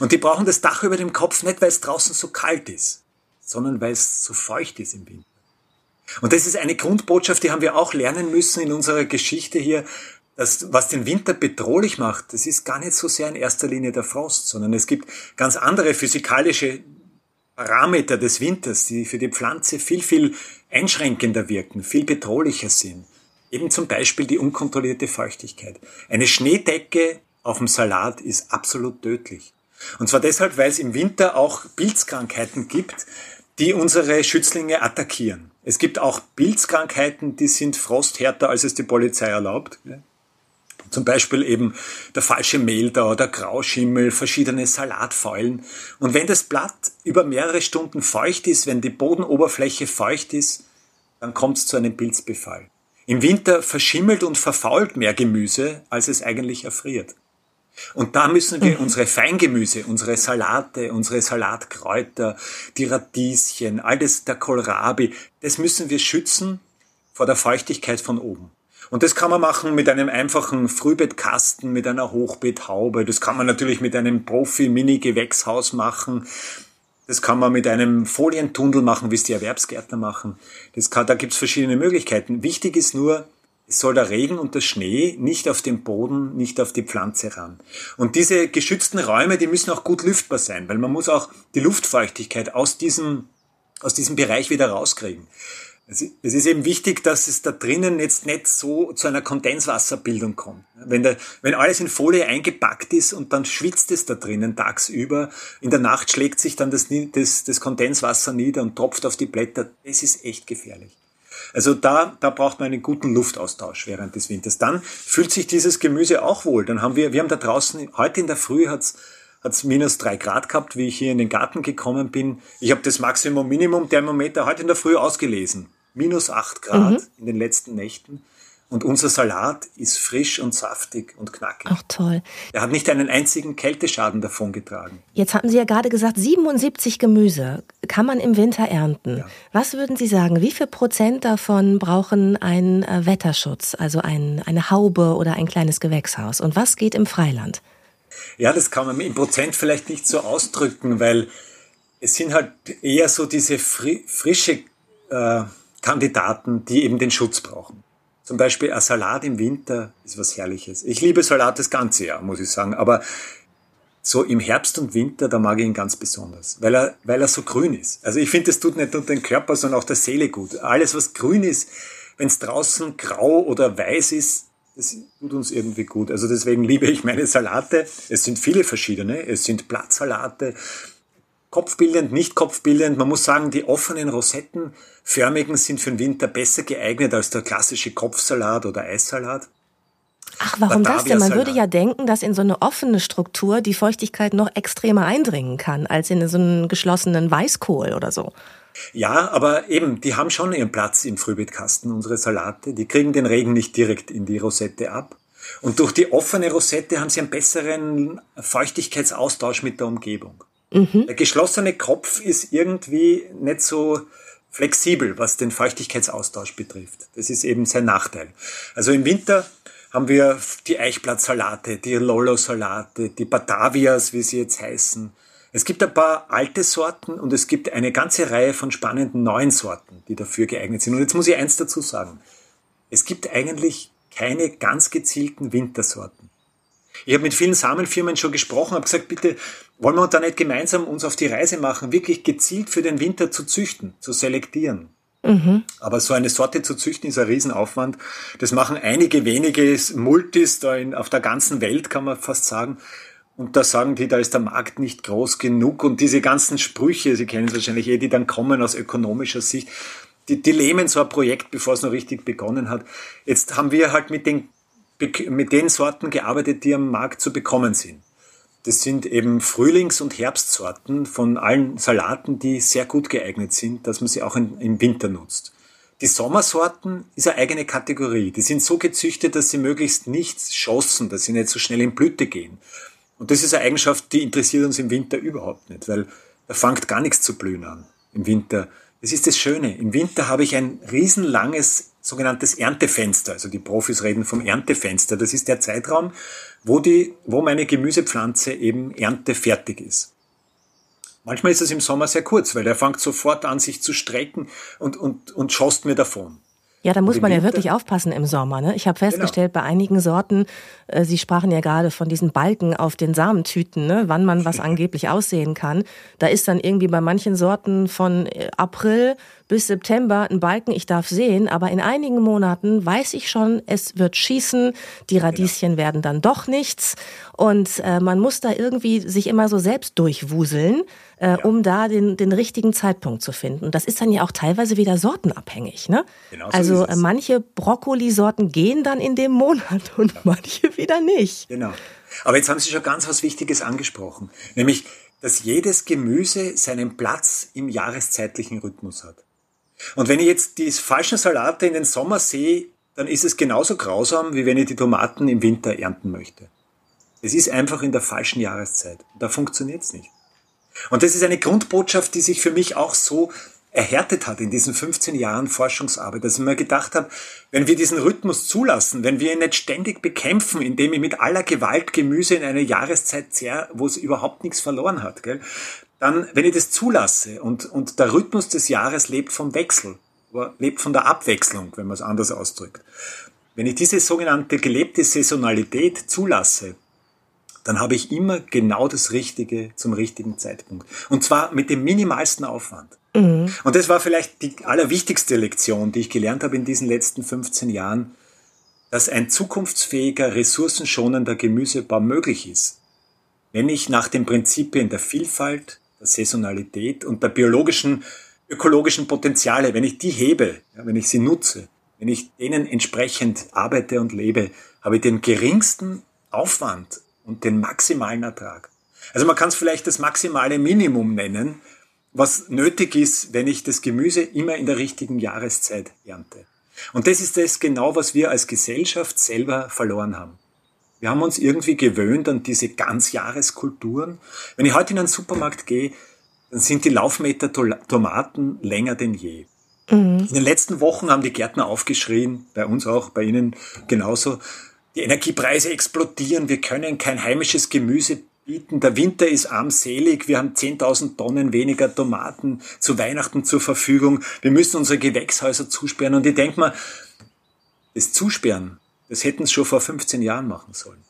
Speaker 3: Und die brauchen das Dach über dem Kopf nicht, weil es draußen so kalt ist, sondern weil es so feucht ist im Winter. Und das ist eine Grundbotschaft, die haben wir auch lernen müssen in unserer Geschichte hier, dass was den Winter bedrohlich macht, das ist gar nicht so sehr in erster Linie der Frost, sondern es gibt ganz andere physikalische Parameter des Winters, die für die Pflanze viel, viel einschränkender wirken, viel bedrohlicher sind. Eben zum Beispiel die unkontrollierte Feuchtigkeit. Eine Schneedecke auf dem Salat ist absolut tödlich. Und zwar deshalb, weil es im Winter auch Pilzkrankheiten gibt, die unsere Schützlinge attackieren. Es gibt auch Pilzkrankheiten, die sind frosthärter, als es die Polizei erlaubt. Zum Beispiel eben der falsche Mehltau, der Grauschimmel, verschiedene Salatfäulen. Und wenn das Blatt über mehrere Stunden feucht ist, wenn die Bodenoberfläche feucht ist, dann kommt es zu einem Pilzbefall. Im Winter verschimmelt und verfault mehr Gemüse, als es eigentlich erfriert. Und da müssen wir mhm. unsere Feingemüse, unsere Salate, unsere Salatkräuter, die Radieschen, alles der Kohlrabi, das müssen wir schützen vor der Feuchtigkeit von oben. Und das kann man machen mit einem einfachen Frühbettkasten, mit einer Hochbeethaube. Das kann man natürlich mit einem Profi-Mini-Gewächshaus machen. Das kann man mit einem Folientunnel machen, wie es die Erwerbsgärtner machen. Das kann, da gibt's verschiedene Möglichkeiten. Wichtig ist nur, es soll der Regen und der Schnee nicht auf den Boden, nicht auf die Pflanze ran. Und diese geschützten Räume, die müssen auch gut lüftbar sein, weil man muss auch die Luftfeuchtigkeit aus diesem, aus diesem Bereich wieder rauskriegen. Es ist eben wichtig, dass es da drinnen jetzt nicht so zu einer Kondenswasserbildung kommt. Wenn, der, wenn alles in Folie eingepackt ist und dann schwitzt es da drinnen tagsüber, in der Nacht schlägt sich dann das, das, das Kondenswasser nieder und tropft auf die Blätter, das ist echt gefährlich. Also da, da braucht man einen guten Luftaustausch während des Winters. Dann fühlt sich dieses Gemüse auch wohl. Dann haben wir, wir haben da draußen, heute in der Früh hat's hat's minus drei Grad gehabt, wie ich hier in den Garten gekommen bin. Ich habe das Maximum Minimum Thermometer heute in der Früh ausgelesen. Minus acht Grad mhm. in den letzten Nächten. Und unser Salat ist frisch und saftig und knackig.
Speaker 2: Ach toll.
Speaker 3: Er hat nicht einen einzigen Kälteschaden davongetragen.
Speaker 2: Jetzt hatten Sie ja gerade gesagt, 77 Gemüse kann man im Winter ernten. Ja. Was würden Sie sagen, wie viel Prozent davon brauchen einen äh, Wetterschutz, also ein, eine Haube oder ein kleines Gewächshaus? Und was geht im Freiland?
Speaker 3: Ja, das kann man im Prozent vielleicht nicht so ausdrücken, weil es sind halt eher so diese fri frische äh, Kandidaten, die eben den Schutz brauchen. Zum Beispiel ein Salat im Winter ist was Herrliches. Ich liebe Salat das ganze Jahr, muss ich sagen. Aber so im Herbst und Winter, da mag ich ihn ganz besonders, weil er, weil er so grün ist. Also ich finde, es tut nicht nur den Körper, sondern auch der Seele gut. Alles, was grün ist, wenn es draußen grau oder weiß ist, das tut uns irgendwie gut. Also deswegen liebe ich meine Salate. Es sind viele verschiedene. Es sind Blattsalate, kopfbildend, nicht kopfbildend. Man muss sagen, die offenen Rosettenförmigen sind für den Winter besser geeignet als der klassische Kopfsalat oder Eissalat.
Speaker 2: Ach, warum das denn? Man würde ja denken, dass in so eine offene Struktur die Feuchtigkeit noch extremer eindringen kann, als in so einen geschlossenen Weißkohl oder so.
Speaker 3: Ja, aber eben, die haben schon ihren Platz im Frühbeetkasten, unsere Salate. Die kriegen den Regen nicht direkt in die Rosette ab. Und durch die offene Rosette haben sie einen besseren Feuchtigkeitsaustausch mit der Umgebung. Mhm. Der geschlossene Kopf ist irgendwie nicht so flexibel, was den Feuchtigkeitsaustausch betrifft. Das ist eben sein Nachteil. Also im Winter haben wir die Eichblattsalate, die Lollo-Salate, die Batavias, wie sie jetzt heißen. Es gibt ein paar alte Sorten und es gibt eine ganze Reihe von spannenden neuen Sorten, die dafür geeignet sind. Und jetzt muss ich eins dazu sagen. Es gibt eigentlich keine ganz gezielten Wintersorten. Ich habe mit vielen Samenfirmen schon gesprochen, habe gesagt, bitte wollen wir da nicht gemeinsam uns auf die Reise machen, wirklich gezielt für den Winter zu züchten, zu selektieren. Mhm. Aber so eine Sorte zu züchten ist ein Riesenaufwand. Das machen einige wenige Multis da in, auf der ganzen Welt, kann man fast sagen. Und da sagen die, da ist der Markt nicht groß genug. Und diese ganzen Sprüche, Sie kennen es wahrscheinlich eh, die dann kommen aus ökonomischer Sicht, die, die lähmen so ein Projekt, bevor es noch richtig begonnen hat. Jetzt haben wir halt mit den, mit den Sorten gearbeitet, die am Markt zu bekommen sind. Das sind eben Frühlings- und Herbstsorten von allen Salaten, die sehr gut geeignet sind, dass man sie auch im Winter nutzt. Die Sommersorten ist eine eigene Kategorie. Die sind so gezüchtet, dass sie möglichst nicht schossen, dass sie nicht so schnell in Blüte gehen. Und das ist eine Eigenschaft, die interessiert uns im Winter überhaupt nicht, weil da fängt gar nichts zu blühen an im Winter. Das ist das Schöne. Im Winter habe ich ein riesenlanges sogenanntes Erntefenster. Also die Profis reden vom Erntefenster. Das ist der Zeitraum, wo die, wo meine Gemüsepflanze eben erntefertig ist. Manchmal ist es im Sommer sehr kurz, weil der fängt sofort an, sich zu strecken und, und, und schost mir davon.
Speaker 2: Ja, da muss man ja wirklich aufpassen im Sommer. Ne? Ich habe festgestellt, genau. bei einigen Sorten, äh, Sie sprachen ja gerade von diesen Balken auf den Samentüten, ne? wann man was angeblich aussehen kann. Da ist dann irgendwie bei manchen Sorten von äh, April bis September ein Balken, ich darf sehen, aber in einigen Monaten weiß ich schon, es wird schießen, die genau. Radieschen genau. werden dann doch nichts und äh, man muss da irgendwie sich immer so selbst durchwuseln, äh, ja. um da den, den richtigen Zeitpunkt zu finden. Und das ist dann ja auch teilweise wieder sortenabhängig. Ne? Genau so also äh, manche Brokkolisorten gehen dann in dem Monat und ja. manche wieder nicht.
Speaker 3: Genau. Aber jetzt haben Sie schon ganz was Wichtiges angesprochen, nämlich dass jedes Gemüse seinen Platz im jahreszeitlichen Rhythmus hat. Und wenn ich jetzt die falschen Salate in den Sommer sehe, dann ist es genauso grausam, wie wenn ich die Tomaten im Winter ernten möchte. Es ist einfach in der falschen Jahreszeit. Da funktioniert es nicht. Und das ist eine Grundbotschaft, die sich für mich auch so erhärtet hat in diesen 15 Jahren Forschungsarbeit, dass ich mir gedacht habe, wenn wir diesen Rhythmus zulassen, wenn wir ihn nicht ständig bekämpfen, indem ich mit aller Gewalt Gemüse in eine Jahreszeit zerr, wo es überhaupt nichts verloren hat, gell, dann, wenn ich das zulasse und, und der Rhythmus des Jahres lebt vom Wechsel, lebt von der Abwechslung, wenn man es anders ausdrückt. Wenn ich diese sogenannte gelebte Saisonalität zulasse, dann habe ich immer genau das Richtige zum richtigen Zeitpunkt. Und zwar mit dem minimalsten Aufwand. Mhm. Und das war vielleicht die allerwichtigste Lektion, die ich gelernt habe in diesen letzten 15 Jahren, dass ein zukunftsfähiger, ressourcenschonender Gemüsebau möglich ist. Wenn ich nach den Prinzipien der Vielfalt, der Saisonalität und der biologischen, ökologischen Potenziale, wenn ich die hebe, ja, wenn ich sie nutze, wenn ich denen entsprechend arbeite und lebe, habe ich den geringsten Aufwand und den maximalen Ertrag. Also man kann es vielleicht das maximale Minimum nennen, was nötig ist, wenn ich das Gemüse immer in der richtigen Jahreszeit ernte. Und das ist das genau, was wir als Gesellschaft selber verloren haben. Wir haben uns irgendwie gewöhnt an diese Ganzjahreskulturen. Wenn ich heute in einen Supermarkt gehe, dann sind die Laufmeter Tomaten länger denn je. Mhm. In den letzten Wochen haben die Gärtner aufgeschrien, bei uns auch, bei Ihnen genauso. Die Energiepreise explodieren, wir können kein heimisches Gemüse bieten. Der Winter ist armselig, wir haben 10.000 Tonnen weniger Tomaten zu Weihnachten zur Verfügung. Wir müssen unsere Gewächshäuser zusperren. Und ich denke mal, das Zusperren das hätten sie schon vor 15 Jahren machen sollen.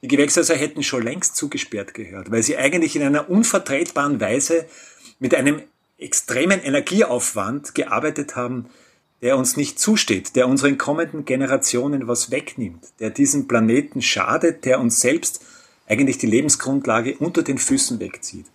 Speaker 3: Die Gewächshäuser hätten schon längst zugesperrt gehört, weil sie eigentlich in einer unvertretbaren Weise mit einem extremen Energieaufwand gearbeitet haben, der uns nicht zusteht, der unseren kommenden Generationen was wegnimmt, der diesem Planeten schadet, der uns selbst eigentlich die Lebensgrundlage unter den Füßen wegzieht.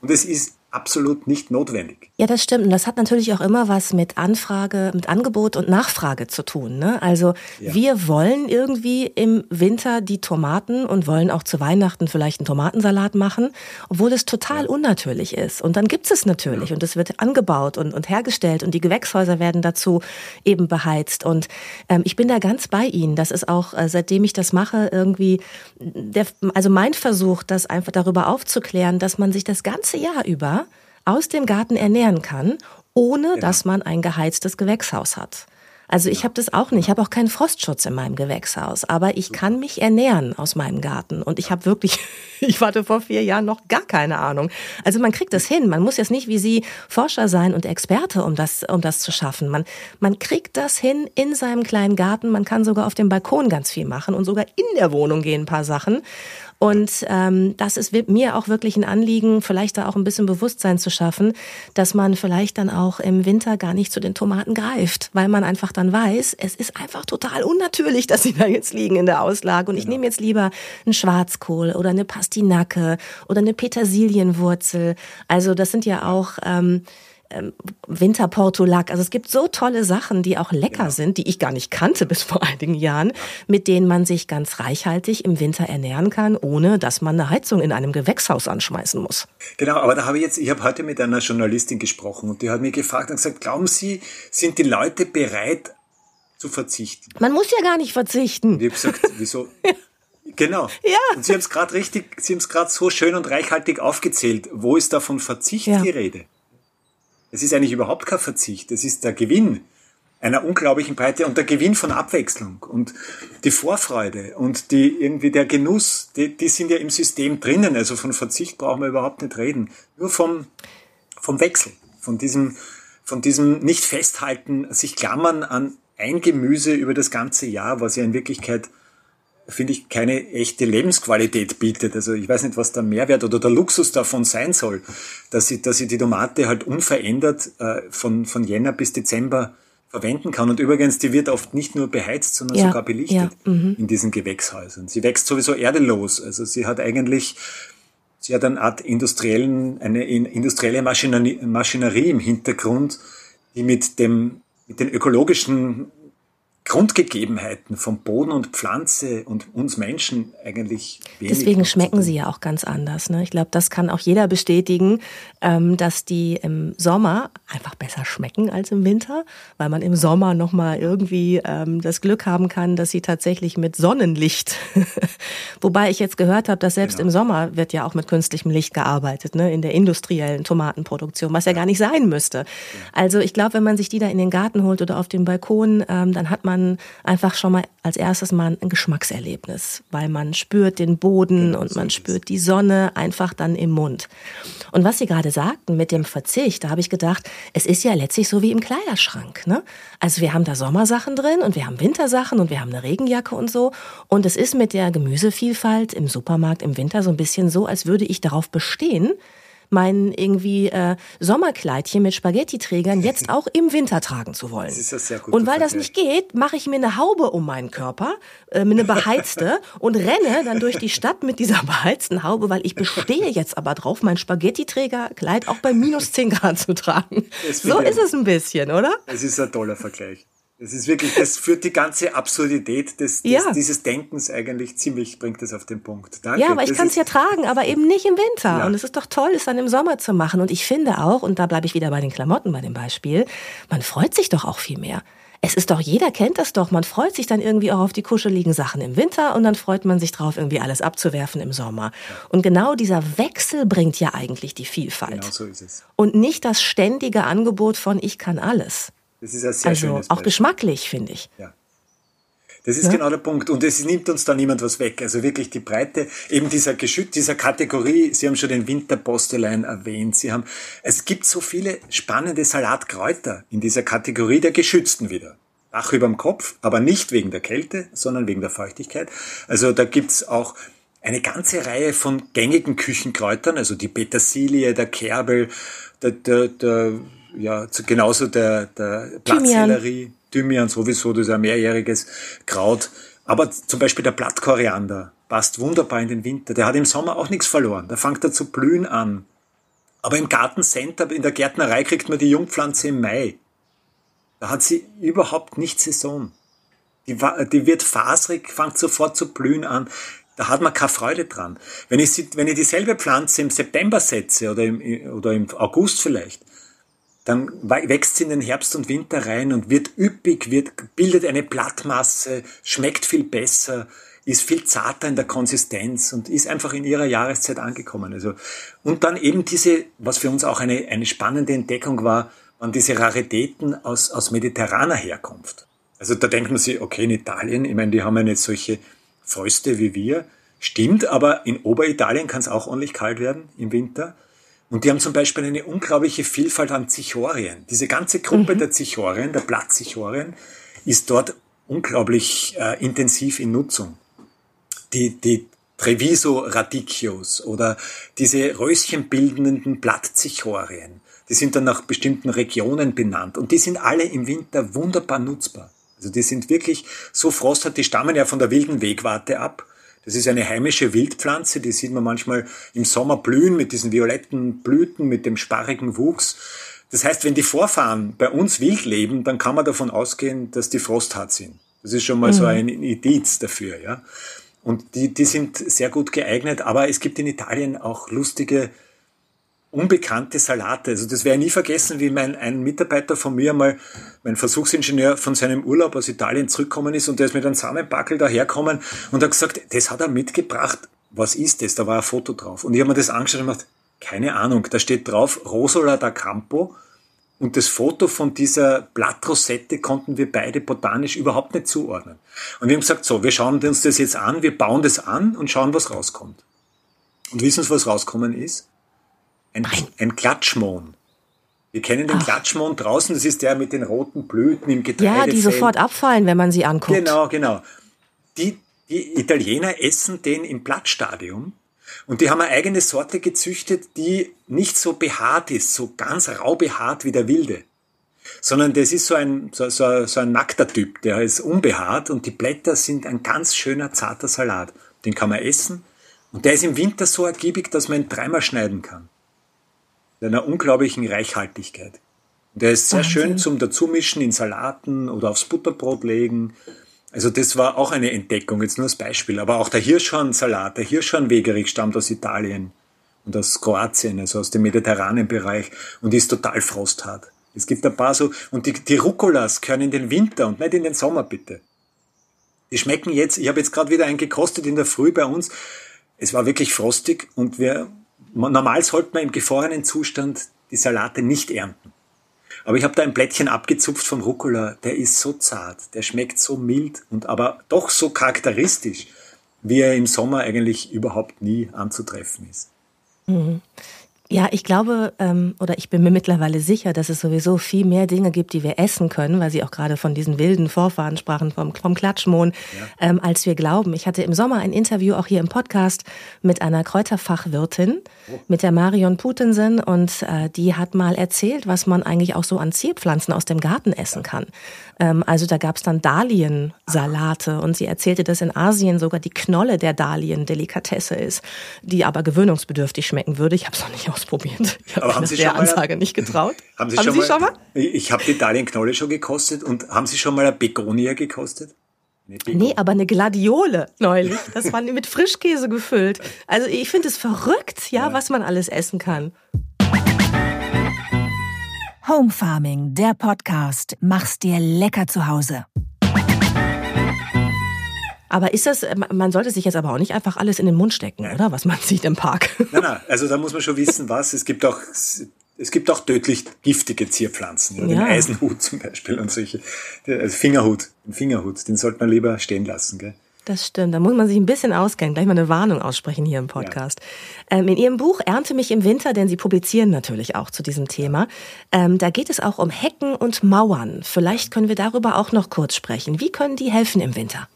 Speaker 3: Und es ist absolut nicht notwendig.
Speaker 2: Ja, das stimmt. Und das hat natürlich auch immer was mit Anfrage, mit Angebot und Nachfrage zu tun. Ne? Also ja. wir wollen irgendwie im Winter die Tomaten und wollen auch zu Weihnachten vielleicht einen Tomatensalat machen, obwohl es total ja. unnatürlich ist. Und dann gibt es natürlich ja. und es wird angebaut und, und hergestellt und die Gewächshäuser werden dazu eben beheizt. Und ähm, ich bin da ganz bei Ihnen. Das ist auch, äh, seitdem ich das mache, irgendwie der, also mein Versuch, das einfach darüber aufzuklären, dass man sich das ganze Jahr über aus dem Garten ernähren kann, ohne genau. dass man ein geheiztes Gewächshaus hat. Also ich habe das auch nicht. Ich habe auch keinen Frostschutz in meinem Gewächshaus. Aber ich kann mich ernähren aus meinem Garten. Und ich habe wirklich, ich hatte vor vier Jahren noch gar keine Ahnung. Also man kriegt das hin. Man muss jetzt nicht wie Sie Forscher sein und Experte, um das, um das zu schaffen. Man, man kriegt das hin in seinem kleinen Garten. Man kann sogar auf dem Balkon ganz viel machen und sogar in der Wohnung gehen ein paar Sachen. Und ähm, das ist mir auch wirklich ein Anliegen, vielleicht da auch ein bisschen Bewusstsein zu schaffen, dass man vielleicht dann auch im Winter gar nicht zu den Tomaten greift, weil man einfach dann weiß, es ist einfach total unnatürlich, dass sie da jetzt liegen in der Auslage. Und ich genau. nehme jetzt lieber einen Schwarzkohl oder eine Pastinacke oder eine Petersilienwurzel. Also das sind ja auch ähm, ähm, Winterportulak. Also es gibt so tolle Sachen, die auch lecker genau. sind, die ich gar nicht kannte bis vor einigen Jahren, mit denen man sich ganz reichhaltig im Winter ernähren kann, ohne dass man eine Heizung in einem Gewächshaus anschmeißen muss.
Speaker 3: Genau, aber da habe ich jetzt, ich habe heute mit einer Journalistin gesprochen und die hat mir gefragt und gesagt, glauben Sie, sind die Leute bereit zu verzichten?
Speaker 2: Man muss ja gar nicht verzichten.
Speaker 3: Und ich habe gesagt, wieso? Genau. Ja. Und Sie haben es gerade richtig, Sie haben es gerade so schön und reichhaltig aufgezählt. Wo ist da von Verzicht ja. die Rede? Es ist eigentlich überhaupt kein Verzicht. Es ist der Gewinn einer unglaublichen Breite und der Gewinn von Abwechslung und die Vorfreude und die irgendwie der Genuss, die, die sind ja im System drinnen. Also von Verzicht brauchen wir überhaupt nicht reden. Nur vom, vom Wechsel, von diesem, von diesem nicht festhalten, sich klammern an ein Gemüse über das ganze Jahr, was ja in Wirklichkeit finde ich, keine echte Lebensqualität bietet. Also ich weiß nicht, was der Mehrwert oder der Luxus davon sein soll, dass ich, dass ich die Tomate halt unverändert äh, von, von Jänner bis Dezember verwenden kann. Und übrigens, die wird oft nicht nur beheizt, sondern ja, sogar belichtet ja, mhm. in diesen Gewächshäusern. Sie wächst sowieso erdelos. Also sie hat eigentlich, sie hat eine Art industriellen, eine industrielle Maschinerie, Maschinerie im Hintergrund, die mit dem, mit den ökologischen Grundgegebenheiten von Boden und Pflanze und uns Menschen eigentlich
Speaker 2: wenig. Deswegen schmecken sie ja auch ganz anders. Ne? Ich glaube, das kann auch jeder bestätigen, ähm, dass die im Sommer einfach besser schmecken als im Winter, weil man im Sommer noch mal irgendwie ähm, das Glück haben kann, dass sie tatsächlich mit Sonnenlicht. Wobei ich jetzt gehört habe, dass selbst genau. im Sommer wird ja auch mit künstlichem Licht gearbeitet, ne? in der industriellen Tomatenproduktion, was ja, ja gar nicht sein müsste. Ja. Also ich glaube, wenn man sich die da in den Garten holt oder auf dem Balkon, ähm, dann hat man einfach schon mal als erstes mal ein Geschmackserlebnis, weil man spürt den Boden genau, und man spürt die Sonne einfach dann im Mund. Und was Sie gerade sagten mit dem Verzicht, da habe ich gedacht, es ist ja letztlich so wie im Kleiderschrank. Ne? Also wir haben da Sommersachen drin und wir haben Wintersachen und wir haben eine Regenjacke und so. Und es ist mit der Gemüsevielfalt im Supermarkt im Winter so ein bisschen so, als würde ich darauf bestehen, mein irgendwie äh, Sommerkleidchen mit Spaghetti-Trägern jetzt auch im Winter tragen zu wollen. Das ist das sehr gut und weil das nicht geht, mache ich mir eine Haube um meinen Körper, äh, eine beheizte und renne dann durch die Stadt mit dieser beheizten Haube, weil ich bestehe jetzt aber drauf, mein Spaghetti-Träger-Kleid auch bei minus 10 Grad zu tragen. So ist es ein bisschen, oder?
Speaker 3: Es ist ein toller Vergleich. Das ist wirklich, das führt die ganze Absurdität des, des ja. dieses Denkens eigentlich ziemlich, bringt es auf den Punkt.
Speaker 2: Danke. Ja, aber ich kann es ja tragen, aber eben nicht im Winter. Ja. Und es ist doch toll, es dann im Sommer zu machen. Und ich finde auch, und da bleibe ich wieder bei den Klamotten bei dem Beispiel, man freut sich doch auch viel mehr. Es ist doch, jeder kennt das doch. Man freut sich dann irgendwie auch auf die kuscheligen Sachen im Winter und dann freut man sich drauf, irgendwie alles abzuwerfen im Sommer. Und genau dieser Wechsel bringt ja eigentlich die Vielfalt. Genau so ist es. Und nicht das ständige Angebot von ich kann alles.
Speaker 3: Das ist ein sehr also schönes
Speaker 2: auch Beispiel. geschmacklich, finde ich.
Speaker 3: Ja. Das ist ja? genau der Punkt. Und es nimmt uns da niemand was weg. Also wirklich die Breite eben dieser Geschütz, dieser Kategorie. Sie haben schon den Winterpostelein erwähnt. Sie haben, es gibt so viele spannende Salatkräuter in dieser Kategorie der Geschützten wieder. Dach überm Kopf, aber nicht wegen der Kälte, sondern wegen der Feuchtigkeit. Also da gibt's auch eine ganze Reihe von gängigen Küchenkräutern, also die Petersilie, der Kerbel, der, der, der ja, genauso der, der Blattsellerie, Thymian sowieso, das ist ein mehrjähriges Kraut. Aber zum Beispiel der Blattkoriander passt wunderbar in den Winter. Der hat im Sommer auch nichts verloren. Da fängt er zu blühen an. Aber im Gartencenter, in der Gärtnerei kriegt man die Jungpflanze im Mai. Da hat sie überhaupt nicht Saison. Die, die wird faserig, fängt sofort zu blühen an. Da hat man keine Freude dran. Wenn ich, wenn ich dieselbe Pflanze im September setze oder im, oder im August vielleicht, dann wächst sie in den Herbst und Winter rein und wird üppig, wird, bildet eine Blattmasse, schmeckt viel besser, ist viel zarter in der Konsistenz und ist einfach in ihrer Jahreszeit angekommen. Also, und dann eben diese, was für uns auch eine, eine spannende Entdeckung war, waren diese Raritäten aus, aus mediterraner Herkunft. Also da denkt man sich, okay, in Italien, ich meine, die haben ja nicht solche Fröste wie wir, stimmt, aber in Oberitalien kann es auch ordentlich kalt werden im Winter. Und die haben zum Beispiel eine unglaubliche Vielfalt an Zichorien. Diese ganze Gruppe mhm. der Zichorien, der Blattzichorien, ist dort unglaublich äh, intensiv in Nutzung. Die, die Treviso radicius oder diese röschenbildenden Blattzichorien, die sind dann nach bestimmten Regionen benannt und die sind alle im Winter wunderbar nutzbar. Also die sind wirklich so frosthart, die stammen ja von der wilden Wegwarte ab das ist eine heimische Wildpflanze, die sieht man manchmal im Sommer blühen mit diesen violetten Blüten, mit dem sparrigen Wuchs. Das heißt, wenn die Vorfahren bei uns wild leben, dann kann man davon ausgehen, dass die frosthart sind. Das ist schon mal mhm. so ein Indiz dafür, ja. Und die, die sind sehr gut geeignet, aber es gibt in Italien auch lustige, unbekannte Salate. Also das werde ich nie vergessen, wie mein, ein Mitarbeiter von mir mal, mein Versuchsingenieur von seinem Urlaub aus Italien zurückgekommen ist und der ist mit einem Samenbackel daherkommen und hat gesagt, das hat er mitgebracht. Was ist das? Da war ein Foto drauf. Und ich habe mir das angeschaut und gemacht, keine Ahnung, da steht drauf Rosola da Campo und das Foto von dieser Blattrosette konnten wir beide botanisch überhaupt nicht zuordnen. Und wir haben gesagt, so, wir schauen uns das jetzt an, wir bauen das an und schauen, was rauskommt. Und wissen Sie, was rauskommen ist? Ein, ein Klatschmohn. Wir kennen den Ach. Klatschmohn draußen, das ist der mit den roten Blüten im Getreide.
Speaker 2: Ja, die sofort abfallen, wenn man sie anguckt.
Speaker 3: Genau, genau. Die, die Italiener essen den im Blattstadium und die haben eine eigene Sorte gezüchtet, die nicht so behaart ist, so ganz rau behaart wie der wilde. Sondern das ist so ein, so, so, so ein nackter Typ, der ist unbehaart und die Blätter sind ein ganz schöner, zarter Salat. Den kann man essen. Und der ist im Winter so ergiebig, dass man ihn dreimal schneiden kann. In einer unglaublichen Reichhaltigkeit. Und der ist sehr Wahnsinn. schön zum Dazumischen in Salaten oder aufs Butterbrot legen also das war auch eine Entdeckung, jetzt nur als Beispiel. Aber auch der Hirschhornsalat, der Hirschhornwegerich stammt aus Italien und aus Kroatien, also aus dem mediterranen Bereich und ist total frosthart. Es gibt ein paar so, und die, die Rucolas gehören in den Winter und nicht in den Sommer, bitte. Die schmecken jetzt, ich habe jetzt gerade wieder einen gekostet in der Früh bei uns. Es war wirklich frostig und wir, normal sollte man im gefrorenen Zustand die Salate nicht ernten. Aber ich habe da ein Blättchen abgezupft vom Rucola, der ist so zart, der schmeckt so mild und aber doch so charakteristisch, wie er im Sommer eigentlich überhaupt nie anzutreffen ist.
Speaker 2: Mhm. Ja, ich glaube ähm, oder ich bin mir mittlerweile sicher, dass es sowieso viel mehr Dinge gibt, die wir essen können, weil Sie auch gerade von diesen wilden Vorfahren sprachen, vom, vom Klatschmohn, ja. ähm, als wir glauben. Ich hatte im Sommer ein Interview auch hier im Podcast mit einer Kräuterfachwirtin, oh. mit der Marion Putensen und äh, die hat mal erzählt, was man eigentlich auch so an Zierpflanzen aus dem Garten essen kann. Ähm, also da gab es dann Dahliensalate und sie erzählte, dass in Asien sogar die Knolle der Dahlien Delikatesse ist, die aber gewöhnungsbedürftig schmecken würde. Ich habe es noch nicht ausprobiert. Ich habe mich der Ansage nicht getraut.
Speaker 3: Haben Sie, haben schon, Sie mal, schon mal? Ich habe die Dahlienknolle schon gekostet und haben Sie schon mal eine Begonia gekostet?
Speaker 2: Nee, aber eine Gladiole neulich. Das war mit Frischkäse gefüllt. Also ich finde es verrückt, ja, ja, was man alles essen kann.
Speaker 1: Home Farming, der Podcast. Mach's dir lecker zu Hause.
Speaker 2: Aber ist das, man sollte sich jetzt aber auch nicht einfach alles in den Mund stecken, oder? Was man sieht im Park.
Speaker 3: Nein, nein, also da muss man schon wissen, was. Es gibt auch, es gibt auch tödlich giftige Zierpflanzen, ja. den Eisenhut zum Beispiel und solche, also Fingerhut, den Fingerhut, den sollte man lieber stehen lassen, gell?
Speaker 2: Das stimmt. Da muss man sich ein bisschen auskennen. Gleich mal eine Warnung aussprechen hier im Podcast. Ja. Ähm, in Ihrem Buch Ernte mich im Winter, denn Sie publizieren natürlich auch zu diesem Thema. Ähm, da geht es auch um Hecken und Mauern. Vielleicht können wir darüber auch noch kurz sprechen. Wie können die helfen im Winter?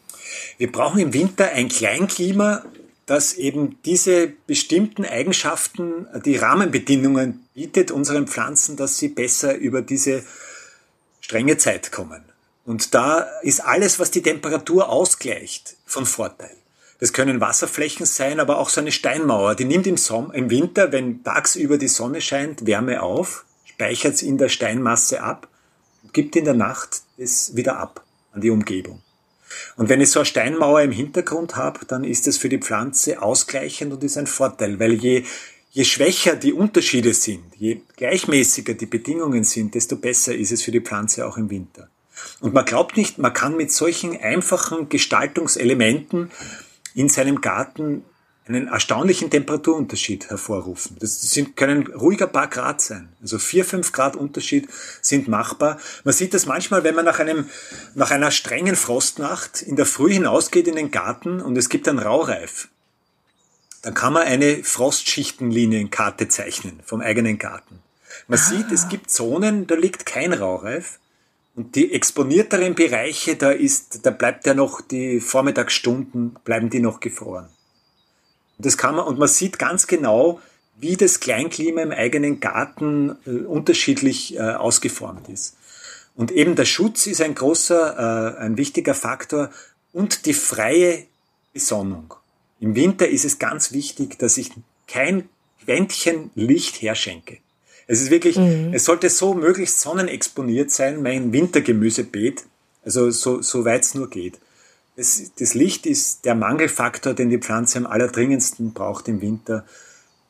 Speaker 3: Wir brauchen im Winter ein Kleinklima, das eben diese bestimmten Eigenschaften, die Rahmenbedingungen bietet unseren Pflanzen, dass sie besser über diese strenge Zeit kommen. Und da ist alles, was die Temperatur ausgleicht, von Vorteil. Das können Wasserflächen sein, aber auch so eine Steinmauer. Die nimmt im, Sommer, im Winter, wenn tagsüber die Sonne scheint, Wärme auf, speichert es in der Steinmasse ab und gibt in der Nacht es wieder ab an die Umgebung. Und wenn ich so eine Steinmauer im Hintergrund habe, dann ist das für die Pflanze ausgleichend und ist ein Vorteil, weil je, je schwächer die Unterschiede sind, je gleichmäßiger die Bedingungen sind, desto besser ist es für die Pflanze auch im Winter. Und man glaubt nicht, man kann mit solchen einfachen Gestaltungselementen in seinem Garten einen erstaunlichen Temperaturunterschied hervorrufen. Das sind, können ruhiger paar Grad sein. Also vier, fünf Grad Unterschied sind machbar. Man sieht das manchmal, wenn man nach einem, nach einer strengen Frostnacht in der Früh hinausgeht in den Garten und es gibt einen Raureif. Dann kann man eine Frostschichtenlinienkarte zeichnen vom eigenen Garten. Man ah. sieht, es gibt Zonen, da liegt kein Raureif. Und die exponierteren Bereiche, da ist, da bleibt ja noch die Vormittagsstunden, bleiben die noch gefroren. Und das kann man, und man sieht ganz genau, wie das Kleinklima im eigenen Garten äh, unterschiedlich äh, ausgeformt ist. Und eben der Schutz ist ein großer, äh, ein wichtiger Faktor und die freie Besonnung. Im Winter ist es ganz wichtig, dass ich kein Quäntchen Licht herschenke. Es ist wirklich, mhm. es sollte so möglichst sonnenexponiert sein, mein Wintergemüsebeet, also so, so weit es nur geht. Das, das Licht ist der Mangelfaktor, den die Pflanze am allerdringendsten braucht im Winter.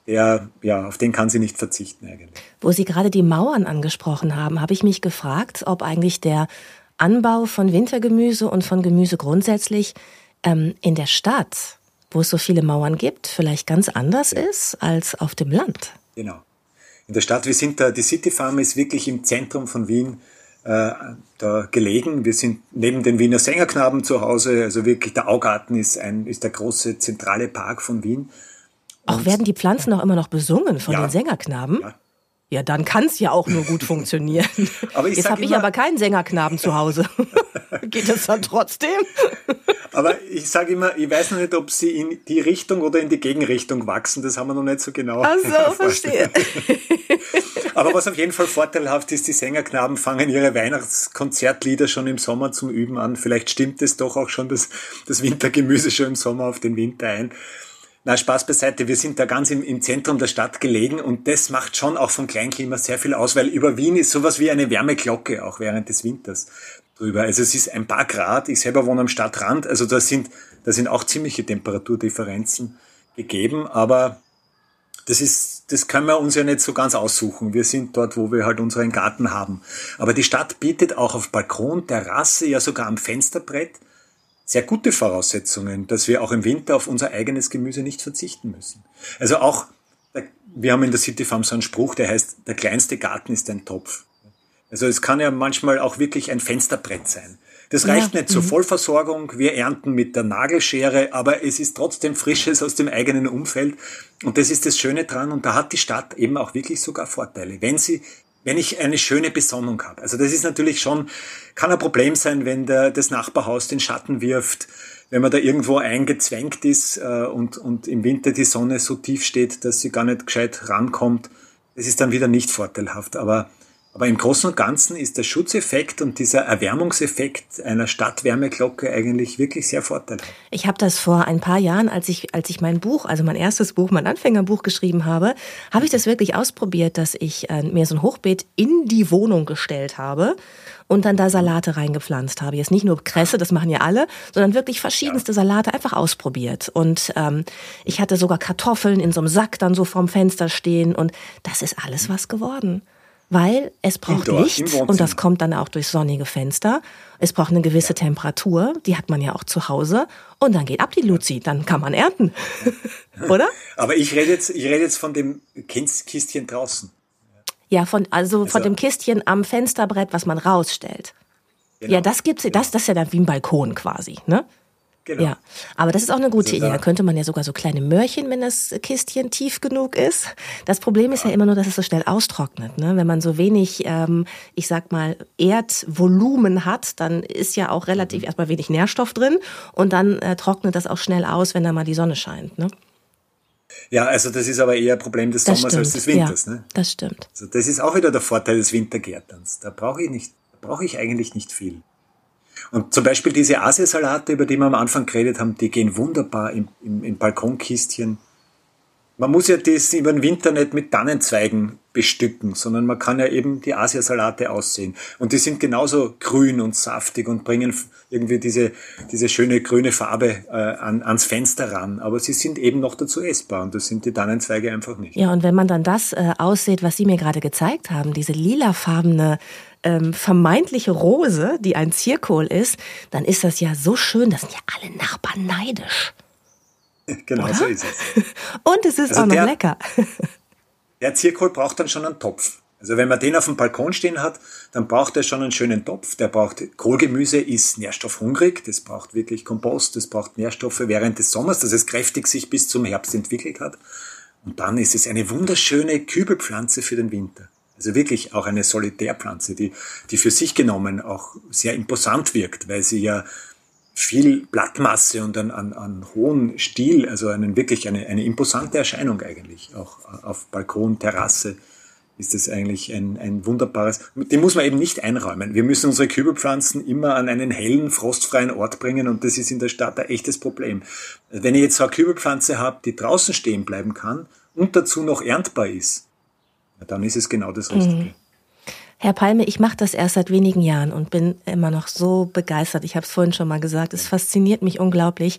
Speaker 3: Der, ja, auf den kann sie nicht verzichten eigentlich.
Speaker 2: Wo Sie gerade die Mauern angesprochen haben, habe ich mich gefragt, ob eigentlich der Anbau von Wintergemüse und von Gemüse grundsätzlich ähm, in der Stadt, wo es so viele Mauern gibt, vielleicht ganz anders ja. ist als auf dem Land.
Speaker 3: Genau. In der Stadt, wir sind da, die City Farm ist wirklich im Zentrum von Wien äh, da gelegen. Wir sind neben den Wiener Sängerknaben zu Hause, also wirklich der Augarten ist, ein, ist der große zentrale Park von Wien.
Speaker 2: Auch werden die Pflanzen auch immer noch besungen von ja, den Sängerknaben? Ja, ja, dann kann es ja auch nur gut funktionieren. aber Jetzt habe ich aber keinen Sängerknaben zu Hause. Geht das dann trotzdem?
Speaker 3: aber ich sage immer, ich weiß noch nicht, ob sie in die Richtung oder in die Gegenrichtung wachsen. Das haben wir noch nicht so genau.
Speaker 2: Ach so, verstehe.
Speaker 3: aber was auf jeden Fall vorteilhaft ist, die Sängerknaben fangen ihre Weihnachtskonzertlieder schon im Sommer zum Üben an. Vielleicht stimmt es doch auch schon das, das Wintergemüse schon im Sommer auf den Winter ein. Na, Spaß beiseite. Wir sind da ganz im, im Zentrum der Stadt gelegen und das macht schon auch vom Kleinklima sehr viel aus, weil über Wien ist sowas wie eine Wärmeglocke auch während des Winters drüber. Also es ist ein paar Grad. Ich selber wohne am Stadtrand. Also da sind, da sind auch ziemliche Temperaturdifferenzen gegeben, aber das ist, das können wir uns ja nicht so ganz aussuchen. Wir sind dort, wo wir halt unseren Garten haben. Aber die Stadt bietet auch auf Balkon, Terrasse, ja sogar am Fensterbrett sehr gute Voraussetzungen, dass wir auch im Winter auf unser eigenes Gemüse nicht verzichten müssen. Also auch, wir haben in der City Farm so einen Spruch, der heißt, der kleinste Garten ist ein Topf. Also es kann ja manchmal auch wirklich ein Fensterbrett sein. Das reicht ja. nicht zur mhm. Vollversorgung. Wir ernten mit der Nagelschere, aber es ist trotzdem Frisches aus dem eigenen Umfeld. Und das ist das Schöne dran. Und da hat die Stadt eben auch wirklich sogar Vorteile, wenn sie wenn ich eine schöne Besonnung habe. Also das ist natürlich schon, kann ein Problem sein, wenn der, das Nachbarhaus den Schatten wirft, wenn man da irgendwo eingezwängt ist äh, und, und im Winter die Sonne so tief steht, dass sie gar nicht gescheit rankommt. Das ist dann wieder nicht vorteilhaft. Aber aber im Großen und Ganzen ist der Schutzeffekt und dieser Erwärmungseffekt einer Stadtwärmeglocke eigentlich wirklich sehr vorteilhaft.
Speaker 2: Ich habe das vor ein paar Jahren, als ich, als ich mein Buch, also mein erstes Buch, mein Anfängerbuch geschrieben habe, habe ich das wirklich ausprobiert, dass ich äh, mir so ein Hochbeet in die Wohnung gestellt habe und dann da Salate reingepflanzt habe. Jetzt nicht nur Kresse, das machen ja alle, sondern wirklich verschiedenste Salate einfach ausprobiert. Und ähm, ich hatte sogar Kartoffeln in so einem Sack dann so vorm Fenster stehen und das ist alles was geworden weil es braucht Indoor, Licht und das kommt dann auch durch sonnige Fenster. Es braucht eine gewisse ja. Temperatur, die hat man ja auch zu Hause und dann geht ab die Luzi, dann kann man ernten. Oder?
Speaker 3: Aber ich rede jetzt, ich rede jetzt von dem Kistchen draußen.
Speaker 2: Ja, von, also, also von dem Kistchen am Fensterbrett, was man rausstellt. Genau. Ja, das gibt's, das, das ist ja dann wie ein Balkon quasi, ne? Genau. Ja, aber das ist auch eine gute also Idee. Da könnte man ja sogar so kleine Möhrchen, wenn das Kistchen tief genug ist. Das Problem ist ja, ja immer nur, dass es so schnell austrocknet. Ne? Wenn man so wenig, ähm, ich sag mal, Erdvolumen hat, dann ist ja auch relativ mhm. erstmal wenig Nährstoff drin und dann äh, trocknet das auch schnell aus, wenn da mal die Sonne scheint. Ne?
Speaker 3: Ja, also das ist aber eher ein Problem des Sommers als des Winters.
Speaker 2: Ja,
Speaker 3: ne?
Speaker 2: Das stimmt.
Speaker 3: Also das ist auch wieder der Vorteil des Wintergärtens. Da brauche ich nicht, brauche ich eigentlich nicht viel. Und zum Beispiel diese Asiasalate, über die wir am Anfang geredet haben, die gehen wunderbar im, im, im Balkonkistchen. Man muss ja das über den Winter nicht mit Tannenzweigen bestücken, sondern man kann ja eben die Asiasalate aussehen. Und die sind genauso grün und saftig und bringen irgendwie diese, diese schöne grüne Farbe äh, an, ans Fenster ran. Aber sie sind eben noch dazu essbar und das sind die Tannenzweige einfach nicht.
Speaker 2: Ja, und wenn man dann das äh, aussieht, was Sie mir gerade gezeigt haben, diese lilafarbene ähm, vermeintliche Rose, die ein Zierkohl ist, dann ist das ja so schön, das sind ja alle Nachbarn neidisch.
Speaker 3: Genau Oder? so ist es.
Speaker 2: Und es ist also auch noch der, lecker.
Speaker 3: Der Zierkohl braucht dann schon einen Topf. Also wenn man den auf dem Balkon stehen hat, dann braucht er schon einen schönen Topf. Der braucht Kohlgemüse ist nährstoffhungrig, das braucht wirklich Kompost, das braucht Nährstoffe während des Sommers, dass es kräftig sich bis zum Herbst entwickelt hat. Und dann ist es eine wunderschöne Kübelpflanze für den Winter. Also wirklich auch eine Solitärpflanze, die, die für sich genommen auch sehr imposant wirkt, weil sie ja viel Blattmasse und an, an, an hohen Stil, also einen, wirklich eine, eine imposante Erscheinung eigentlich, auch auf Balkon, Terrasse ist das eigentlich ein, ein wunderbares, den muss man eben nicht einräumen. Wir müssen unsere Kübelpflanzen immer an einen hellen, frostfreien Ort bringen und das ist in der Stadt ein echtes Problem. Wenn ich jetzt so eine Kübelpflanze habe, die draußen stehen bleiben kann und dazu noch erntbar ist, dann ist es genau das Richtige. Mhm.
Speaker 2: Herr Palme, ich mache das erst seit wenigen Jahren und bin immer noch so begeistert. Ich habe es vorhin schon mal gesagt, es fasziniert mich unglaublich.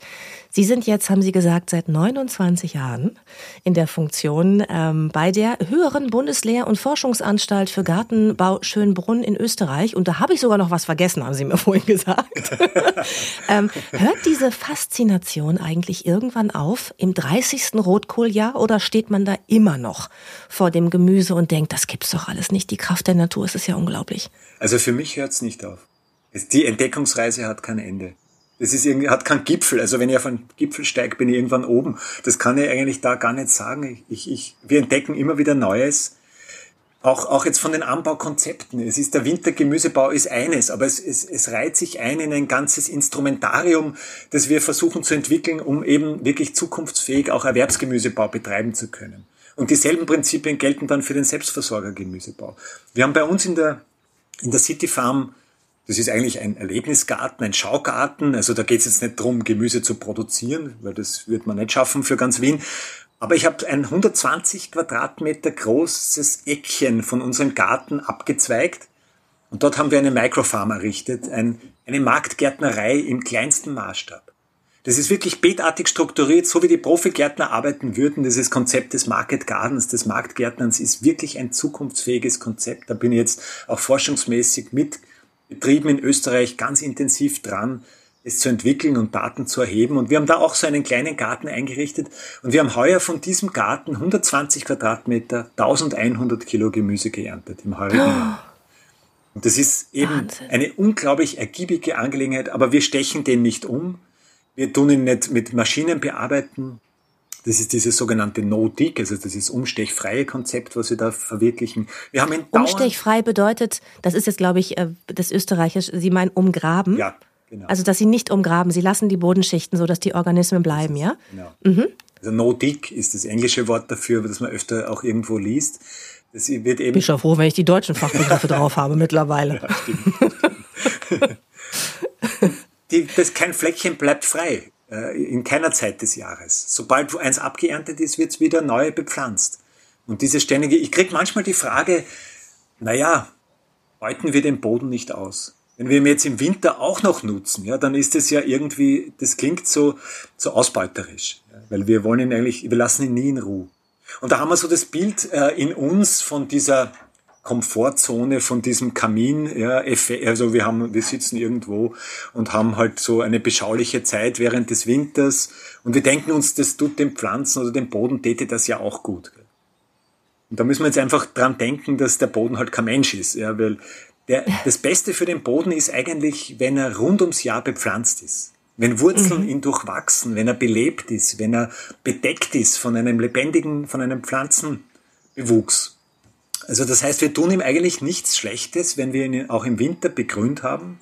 Speaker 2: Sie sind jetzt, haben Sie gesagt, seit 29 Jahren in der Funktion ähm, bei der höheren Bundeslehr- und Forschungsanstalt für Gartenbau Schönbrunn in Österreich. Und da habe ich sogar noch was vergessen, haben Sie mir vorhin gesagt. ähm, hört diese Faszination eigentlich irgendwann auf im 30. Rotkohljahr oder steht man da immer noch vor dem Gemüse und denkt, das gibt's doch alles nicht, die Kraft der Natur es ist ja unglaublich.
Speaker 3: Also für mich hört es nicht auf. Die Entdeckungsreise hat kein Ende. Das ist irgendwie, hat keinen Gipfel. Also wenn ich auf einen Gipfel steige, bin ich irgendwann oben. Das kann ich eigentlich da gar nicht sagen. Ich, ich, wir entdecken immer wieder Neues. Auch, auch jetzt von den Anbaukonzepten. Es ist der Wintergemüsebau ist eines, aber es, es, es reiht sich ein in ein ganzes Instrumentarium, das wir versuchen zu entwickeln, um eben wirklich zukunftsfähig auch Erwerbsgemüsebau betreiben zu können. Und dieselben Prinzipien gelten dann für den Selbstversorgergemüsebau. Wir haben bei uns in der, in der City Farm das ist eigentlich ein Erlebnisgarten, ein Schaugarten. Also da geht es jetzt nicht darum, Gemüse zu produzieren, weil das wird man nicht schaffen für ganz Wien. Aber ich habe ein 120 Quadratmeter großes Eckchen von unserem Garten abgezweigt. Und dort haben wir eine Microfarm errichtet, ein, eine Marktgärtnerei im kleinsten Maßstab. Das ist wirklich beetartig strukturiert, so wie die Profigärtner arbeiten würden. Dieses Konzept des Market Gardens, des Marktgärtnerns ist wirklich ein zukunftsfähiges Konzept. Da bin ich jetzt auch forschungsmäßig mit Betrieben in Österreich ganz intensiv dran, es zu entwickeln und Daten zu erheben. Und wir haben da auch so einen kleinen Garten eingerichtet. Und wir haben heuer von diesem Garten 120 Quadratmeter, 1100 Kilo Gemüse geerntet im heurigen Jahr. Und das ist eben Wahnsinn. eine unglaublich ergiebige Angelegenheit, aber wir stechen den nicht um. Wir tun ihn nicht mit Maschinen bearbeiten. Das ist dieses sogenannte No-Dig, also das ist umstechfreie Konzept, was wir da verwirklichen. Wir haben
Speaker 2: Umstechfrei bedeutet, das ist jetzt, glaube ich, äh, das Österreichische, Sie meinen umgraben?
Speaker 3: Ja, genau.
Speaker 2: Also, dass Sie nicht umgraben, Sie lassen die Bodenschichten so, dass die Organismen bleiben, ja?
Speaker 3: Genau. Mhm. Also No-Dig ist das englische Wort dafür, das man öfter auch irgendwo liest. Das wird eben
Speaker 2: Bin schon froh, wenn ich die deutschen Fachbegriffe drauf habe mittlerweile. Ja,
Speaker 3: stimmt. die, das, kein Fleckchen bleibt frei in keiner Zeit des Jahres. Sobald eins abgeerntet ist, wird es wieder neu bepflanzt. Und diese ständige, ich krieg manchmal die Frage, naja, beuten wir den Boden nicht aus? Wenn wir ihn jetzt im Winter auch noch nutzen, ja, dann ist es ja irgendwie, das klingt so, so ausbeuterisch. Weil wir wollen ihn eigentlich, wir lassen ihn nie in Ruhe. Und da haben wir so das Bild äh, in uns von dieser Komfortzone von diesem Kamin, ja, also wir haben, wir sitzen irgendwo und haben halt so eine beschauliche Zeit während des Winters und wir denken uns, das tut den Pflanzen oder dem Boden täte das ja auch gut. Und da müssen wir jetzt einfach dran denken, dass der Boden halt kein Mensch ist, ja, weil der, das Beste für den Boden ist eigentlich, wenn er rund ums Jahr bepflanzt ist. Wenn Wurzeln mhm. ihn durchwachsen, wenn er belebt ist, wenn er bedeckt ist von einem lebendigen, von einem Pflanzenbewuchs. Also das heißt, wir tun ihm eigentlich nichts Schlechtes, wenn wir ihn auch im Winter begrünt haben.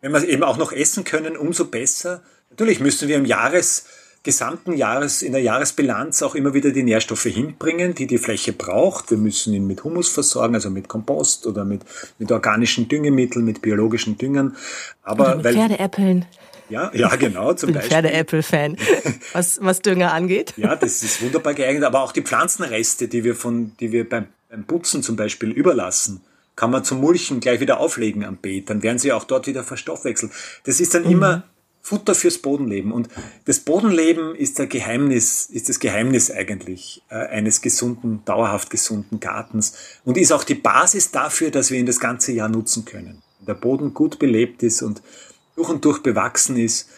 Speaker 3: Wenn wir es eben auch noch essen können, umso besser. Natürlich müssen wir im Jahres, gesamten Jahres, in der Jahresbilanz auch immer wieder die Nährstoffe hinbringen, die die Fläche braucht. Wir müssen ihn mit Humus versorgen, also mit Kompost oder mit, mit organischen Düngemitteln, mit biologischen Düngern.
Speaker 2: Aber oder mit weil, Pferdeäppeln.
Speaker 3: Ja, ja, genau,
Speaker 2: zum ich bin Beispiel. Pferdeäppel-Fan, was, was Dünger angeht.
Speaker 3: Ja, das ist wunderbar geeignet, aber auch die Pflanzenreste, die wir von, die wir beim beim Putzen zum Beispiel überlassen, kann man zum Mulchen gleich wieder auflegen am Beet, dann werden sie auch dort wieder verstoffwechselt. Das ist dann mhm. immer Futter fürs Bodenleben. Und das Bodenleben ist der Geheimnis, ist das Geheimnis eigentlich äh, eines gesunden, dauerhaft gesunden Gartens und ist auch die Basis dafür, dass wir ihn das ganze Jahr nutzen können. Wenn der Boden gut belebt ist und durch und durch bewachsen ist,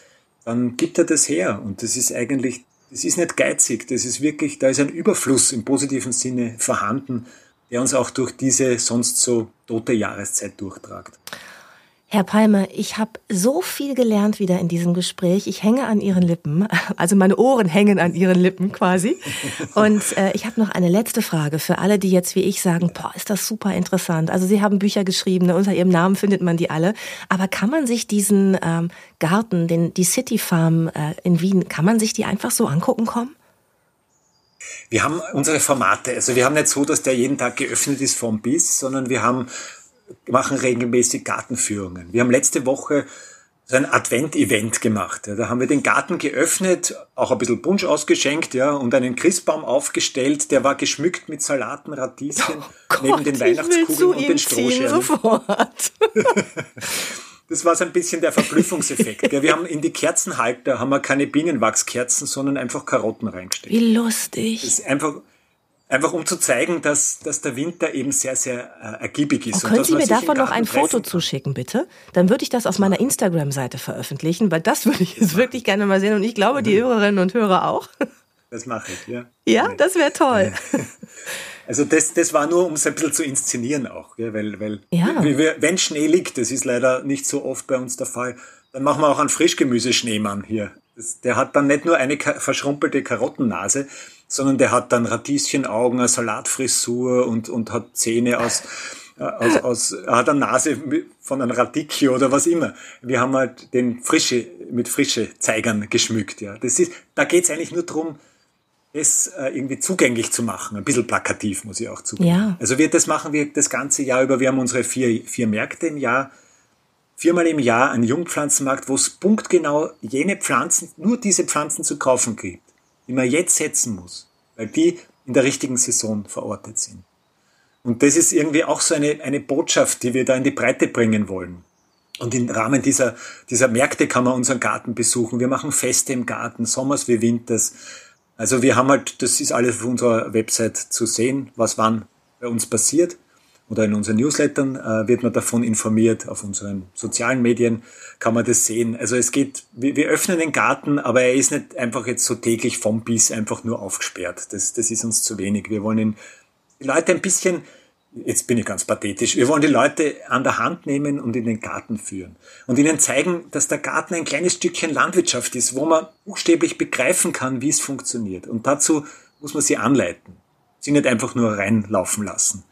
Speaker 3: dann gibt er das her. Und das ist eigentlich, das ist nicht geizig, das ist wirklich, da ist ein Überfluss im positiven Sinne vorhanden der uns auch durch diese sonst so tote Jahreszeit durchtragt.
Speaker 2: Herr Palmer, ich habe so viel gelernt wieder in diesem Gespräch. Ich hänge an Ihren Lippen, also meine Ohren hängen an Ihren Lippen quasi. Und äh, ich habe noch eine letzte Frage für alle, die jetzt wie ich sagen, boah, ist das super interessant. Also Sie haben Bücher geschrieben, ne? unter Ihrem Namen findet man die alle. Aber kann man sich diesen ähm, Garten, den, die City Farm äh, in Wien, kann man sich die einfach so angucken kommen?
Speaker 3: Wir haben unsere Formate. Also wir haben nicht so, dass der jeden Tag geöffnet ist vom Biss, sondern wir haben, machen regelmäßig Gartenführungen. Wir haben letzte Woche so ein Advent-Event gemacht. Ja, da haben wir den Garten geöffnet, auch ein bisschen Punsch ausgeschenkt, ja, und einen Christbaum aufgestellt, der war geschmückt mit Salaten, Radieschen, oh Gott, neben den Weihnachtskugeln und den Strohscherben. Sofort. das war so ein bisschen der Verblüffungseffekt. Wir haben in die Kerzenhalter haben wir keine Bienenwachskerzen, sondern einfach Karotten reingestellt.
Speaker 2: Wie lustig.
Speaker 3: Das ist einfach, einfach um zu zeigen, dass, dass der Winter eben sehr, sehr äh, ergiebig ist.
Speaker 2: Oh, können Sie mir davon noch ein Foto zuschicken, bitte? Dann würde ich das auf meiner Instagram-Seite veröffentlichen, weil das würde ich jetzt wirklich gerne mal sehen und ich glaube, die Hörerinnen und Hörer auch.
Speaker 3: Das mache ich, ja.
Speaker 2: Ja, das wäre toll.
Speaker 3: Also das, das war nur, um es ein bisschen zu inszenieren auch, gell? weil, weil ja. wenn Schnee liegt, das ist leider nicht so oft bei uns der Fall, dann machen wir auch einen Frischgemüseschneemann hier. Das, der hat dann nicht nur eine verschrumpelte Karottennase, sondern der hat dann Radieschenaugen, eine Salatfrisur und, und hat Zähne aus, aus, aus, er hat eine Nase von einem Radicchio oder was immer. Wir haben halt den frische, mit frische Zeigern geschmückt, ja. Das ist, da geht's eigentlich nur drum das äh, irgendwie zugänglich zu machen. Ein bisschen plakativ, muss ich auch zugeben. Ja. Also wir, das machen wir das ganze Jahr über. Wir haben unsere vier, vier Märkte im Jahr. Viermal im Jahr einen Jungpflanzenmarkt, wo es punktgenau jene Pflanzen, nur diese Pflanzen zu kaufen gibt, die man jetzt setzen muss, weil die in der richtigen Saison verortet sind. Und das ist irgendwie auch so eine, eine Botschaft, die wir da in die Breite bringen wollen. Und im Rahmen dieser, dieser Märkte kann man unseren Garten besuchen. Wir machen Feste im Garten, Sommers wie Winters. Also wir haben halt, das ist alles auf unserer Website zu sehen, was wann bei uns passiert. Oder in unseren Newslettern äh, wird man davon informiert. Auf unseren sozialen Medien kann man das sehen. Also es geht, wir, wir öffnen den Garten, aber er ist nicht einfach jetzt so täglich vom Biss einfach nur aufgesperrt. Das, das ist uns zu wenig. Wir wollen die Leute ein bisschen jetzt bin ich ganz pathetisch, wir wollen die Leute an der Hand nehmen und in den Garten führen und ihnen zeigen, dass der Garten ein kleines Stückchen Landwirtschaft ist, wo man buchstäblich begreifen kann, wie es funktioniert. Und dazu muss man sie anleiten, sie nicht einfach nur reinlaufen lassen.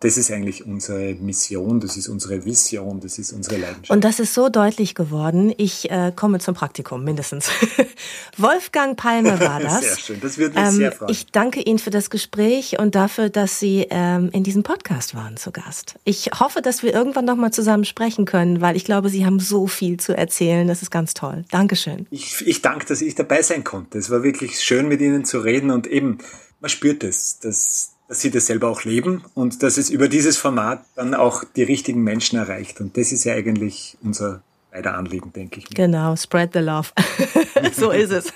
Speaker 3: Das ist eigentlich unsere Mission, das ist unsere Vision, das ist unsere Leidenschaft.
Speaker 2: Und das ist so deutlich geworden. Ich äh, komme zum Praktikum, mindestens. Wolfgang Palme war das.
Speaker 3: Sehr schön, das würde mich ähm, sehr freuen.
Speaker 2: Ich danke Ihnen für das Gespräch und dafür, dass Sie ähm, in diesem Podcast waren zu Gast. Ich hoffe, dass wir irgendwann nochmal zusammen sprechen können, weil ich glaube, Sie haben so viel zu erzählen. Das ist ganz toll. Dankeschön.
Speaker 3: Ich, ich danke, dass ich dabei sein konnte. Es war wirklich schön, mit Ihnen zu reden und eben, man spürt es, dass dass sie das selber auch leben und dass es über dieses Format dann auch die richtigen Menschen erreicht. Und das ist ja eigentlich unser beider Anliegen, denke ich.
Speaker 2: Mir. Genau, spread the love. so ist es.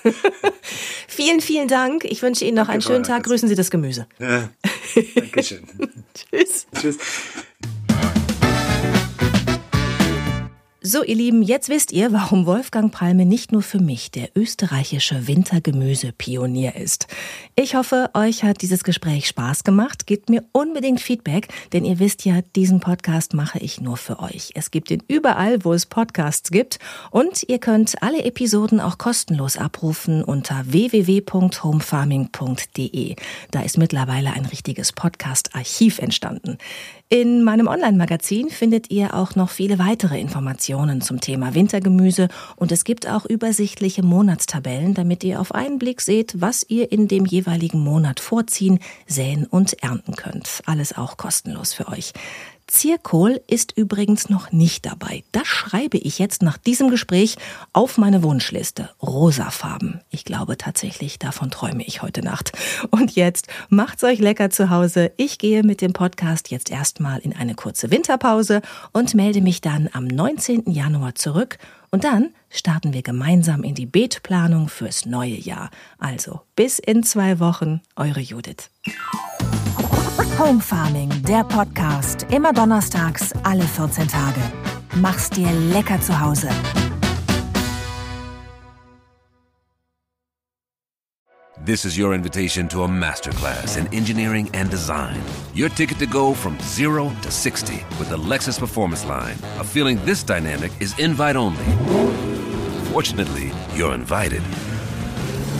Speaker 2: vielen, vielen Dank. Ich wünsche Ihnen noch Danke, einen schönen Tag. Grüßen Sie das Gemüse.
Speaker 3: Ja, Dankeschön.
Speaker 2: Tschüss. Tschüss. So, ihr Lieben, jetzt wisst ihr, warum Wolfgang Palme nicht nur für mich der österreichische Wintergemüsepionier ist. Ich hoffe, euch hat dieses Gespräch Spaß gemacht. Gebt mir unbedingt Feedback, denn ihr wisst ja, diesen Podcast mache ich nur für euch. Es gibt ihn überall, wo es Podcasts gibt und ihr könnt alle Episoden auch kostenlos abrufen unter www.homefarming.de. Da ist mittlerweile ein richtiges Podcast-Archiv entstanden. In meinem Online-Magazin findet ihr auch noch viele weitere Informationen zum Thema Wintergemüse und es gibt auch übersichtliche Monatstabellen, damit ihr auf einen Blick seht, was ihr in dem jeweiligen Monat vorziehen, säen und ernten könnt. Alles auch kostenlos für euch. Zierkohl ist übrigens noch nicht dabei. Das schreibe ich jetzt nach diesem Gespräch auf meine Wunschliste. Rosafarben. Ich glaube tatsächlich, davon träume ich heute Nacht. Und jetzt macht's euch lecker zu Hause. Ich gehe mit dem Podcast jetzt erstmal in eine kurze Winterpause und melde mich dann am 19. Januar zurück. Und dann starten wir gemeinsam in die Beetplanung fürs neue Jahr. Also bis in zwei Wochen, eure Judith.
Speaker 1: Home Farming, der Podcast. Immer donnerstags, alle 14 Tage. Mach's dir lecker zu Hause.
Speaker 4: This is your invitation to a masterclass in engineering and design. Your ticket to go from zero to 60 with the Lexus Performance Line. A feeling this dynamic is invite only. Fortunately, you're invited.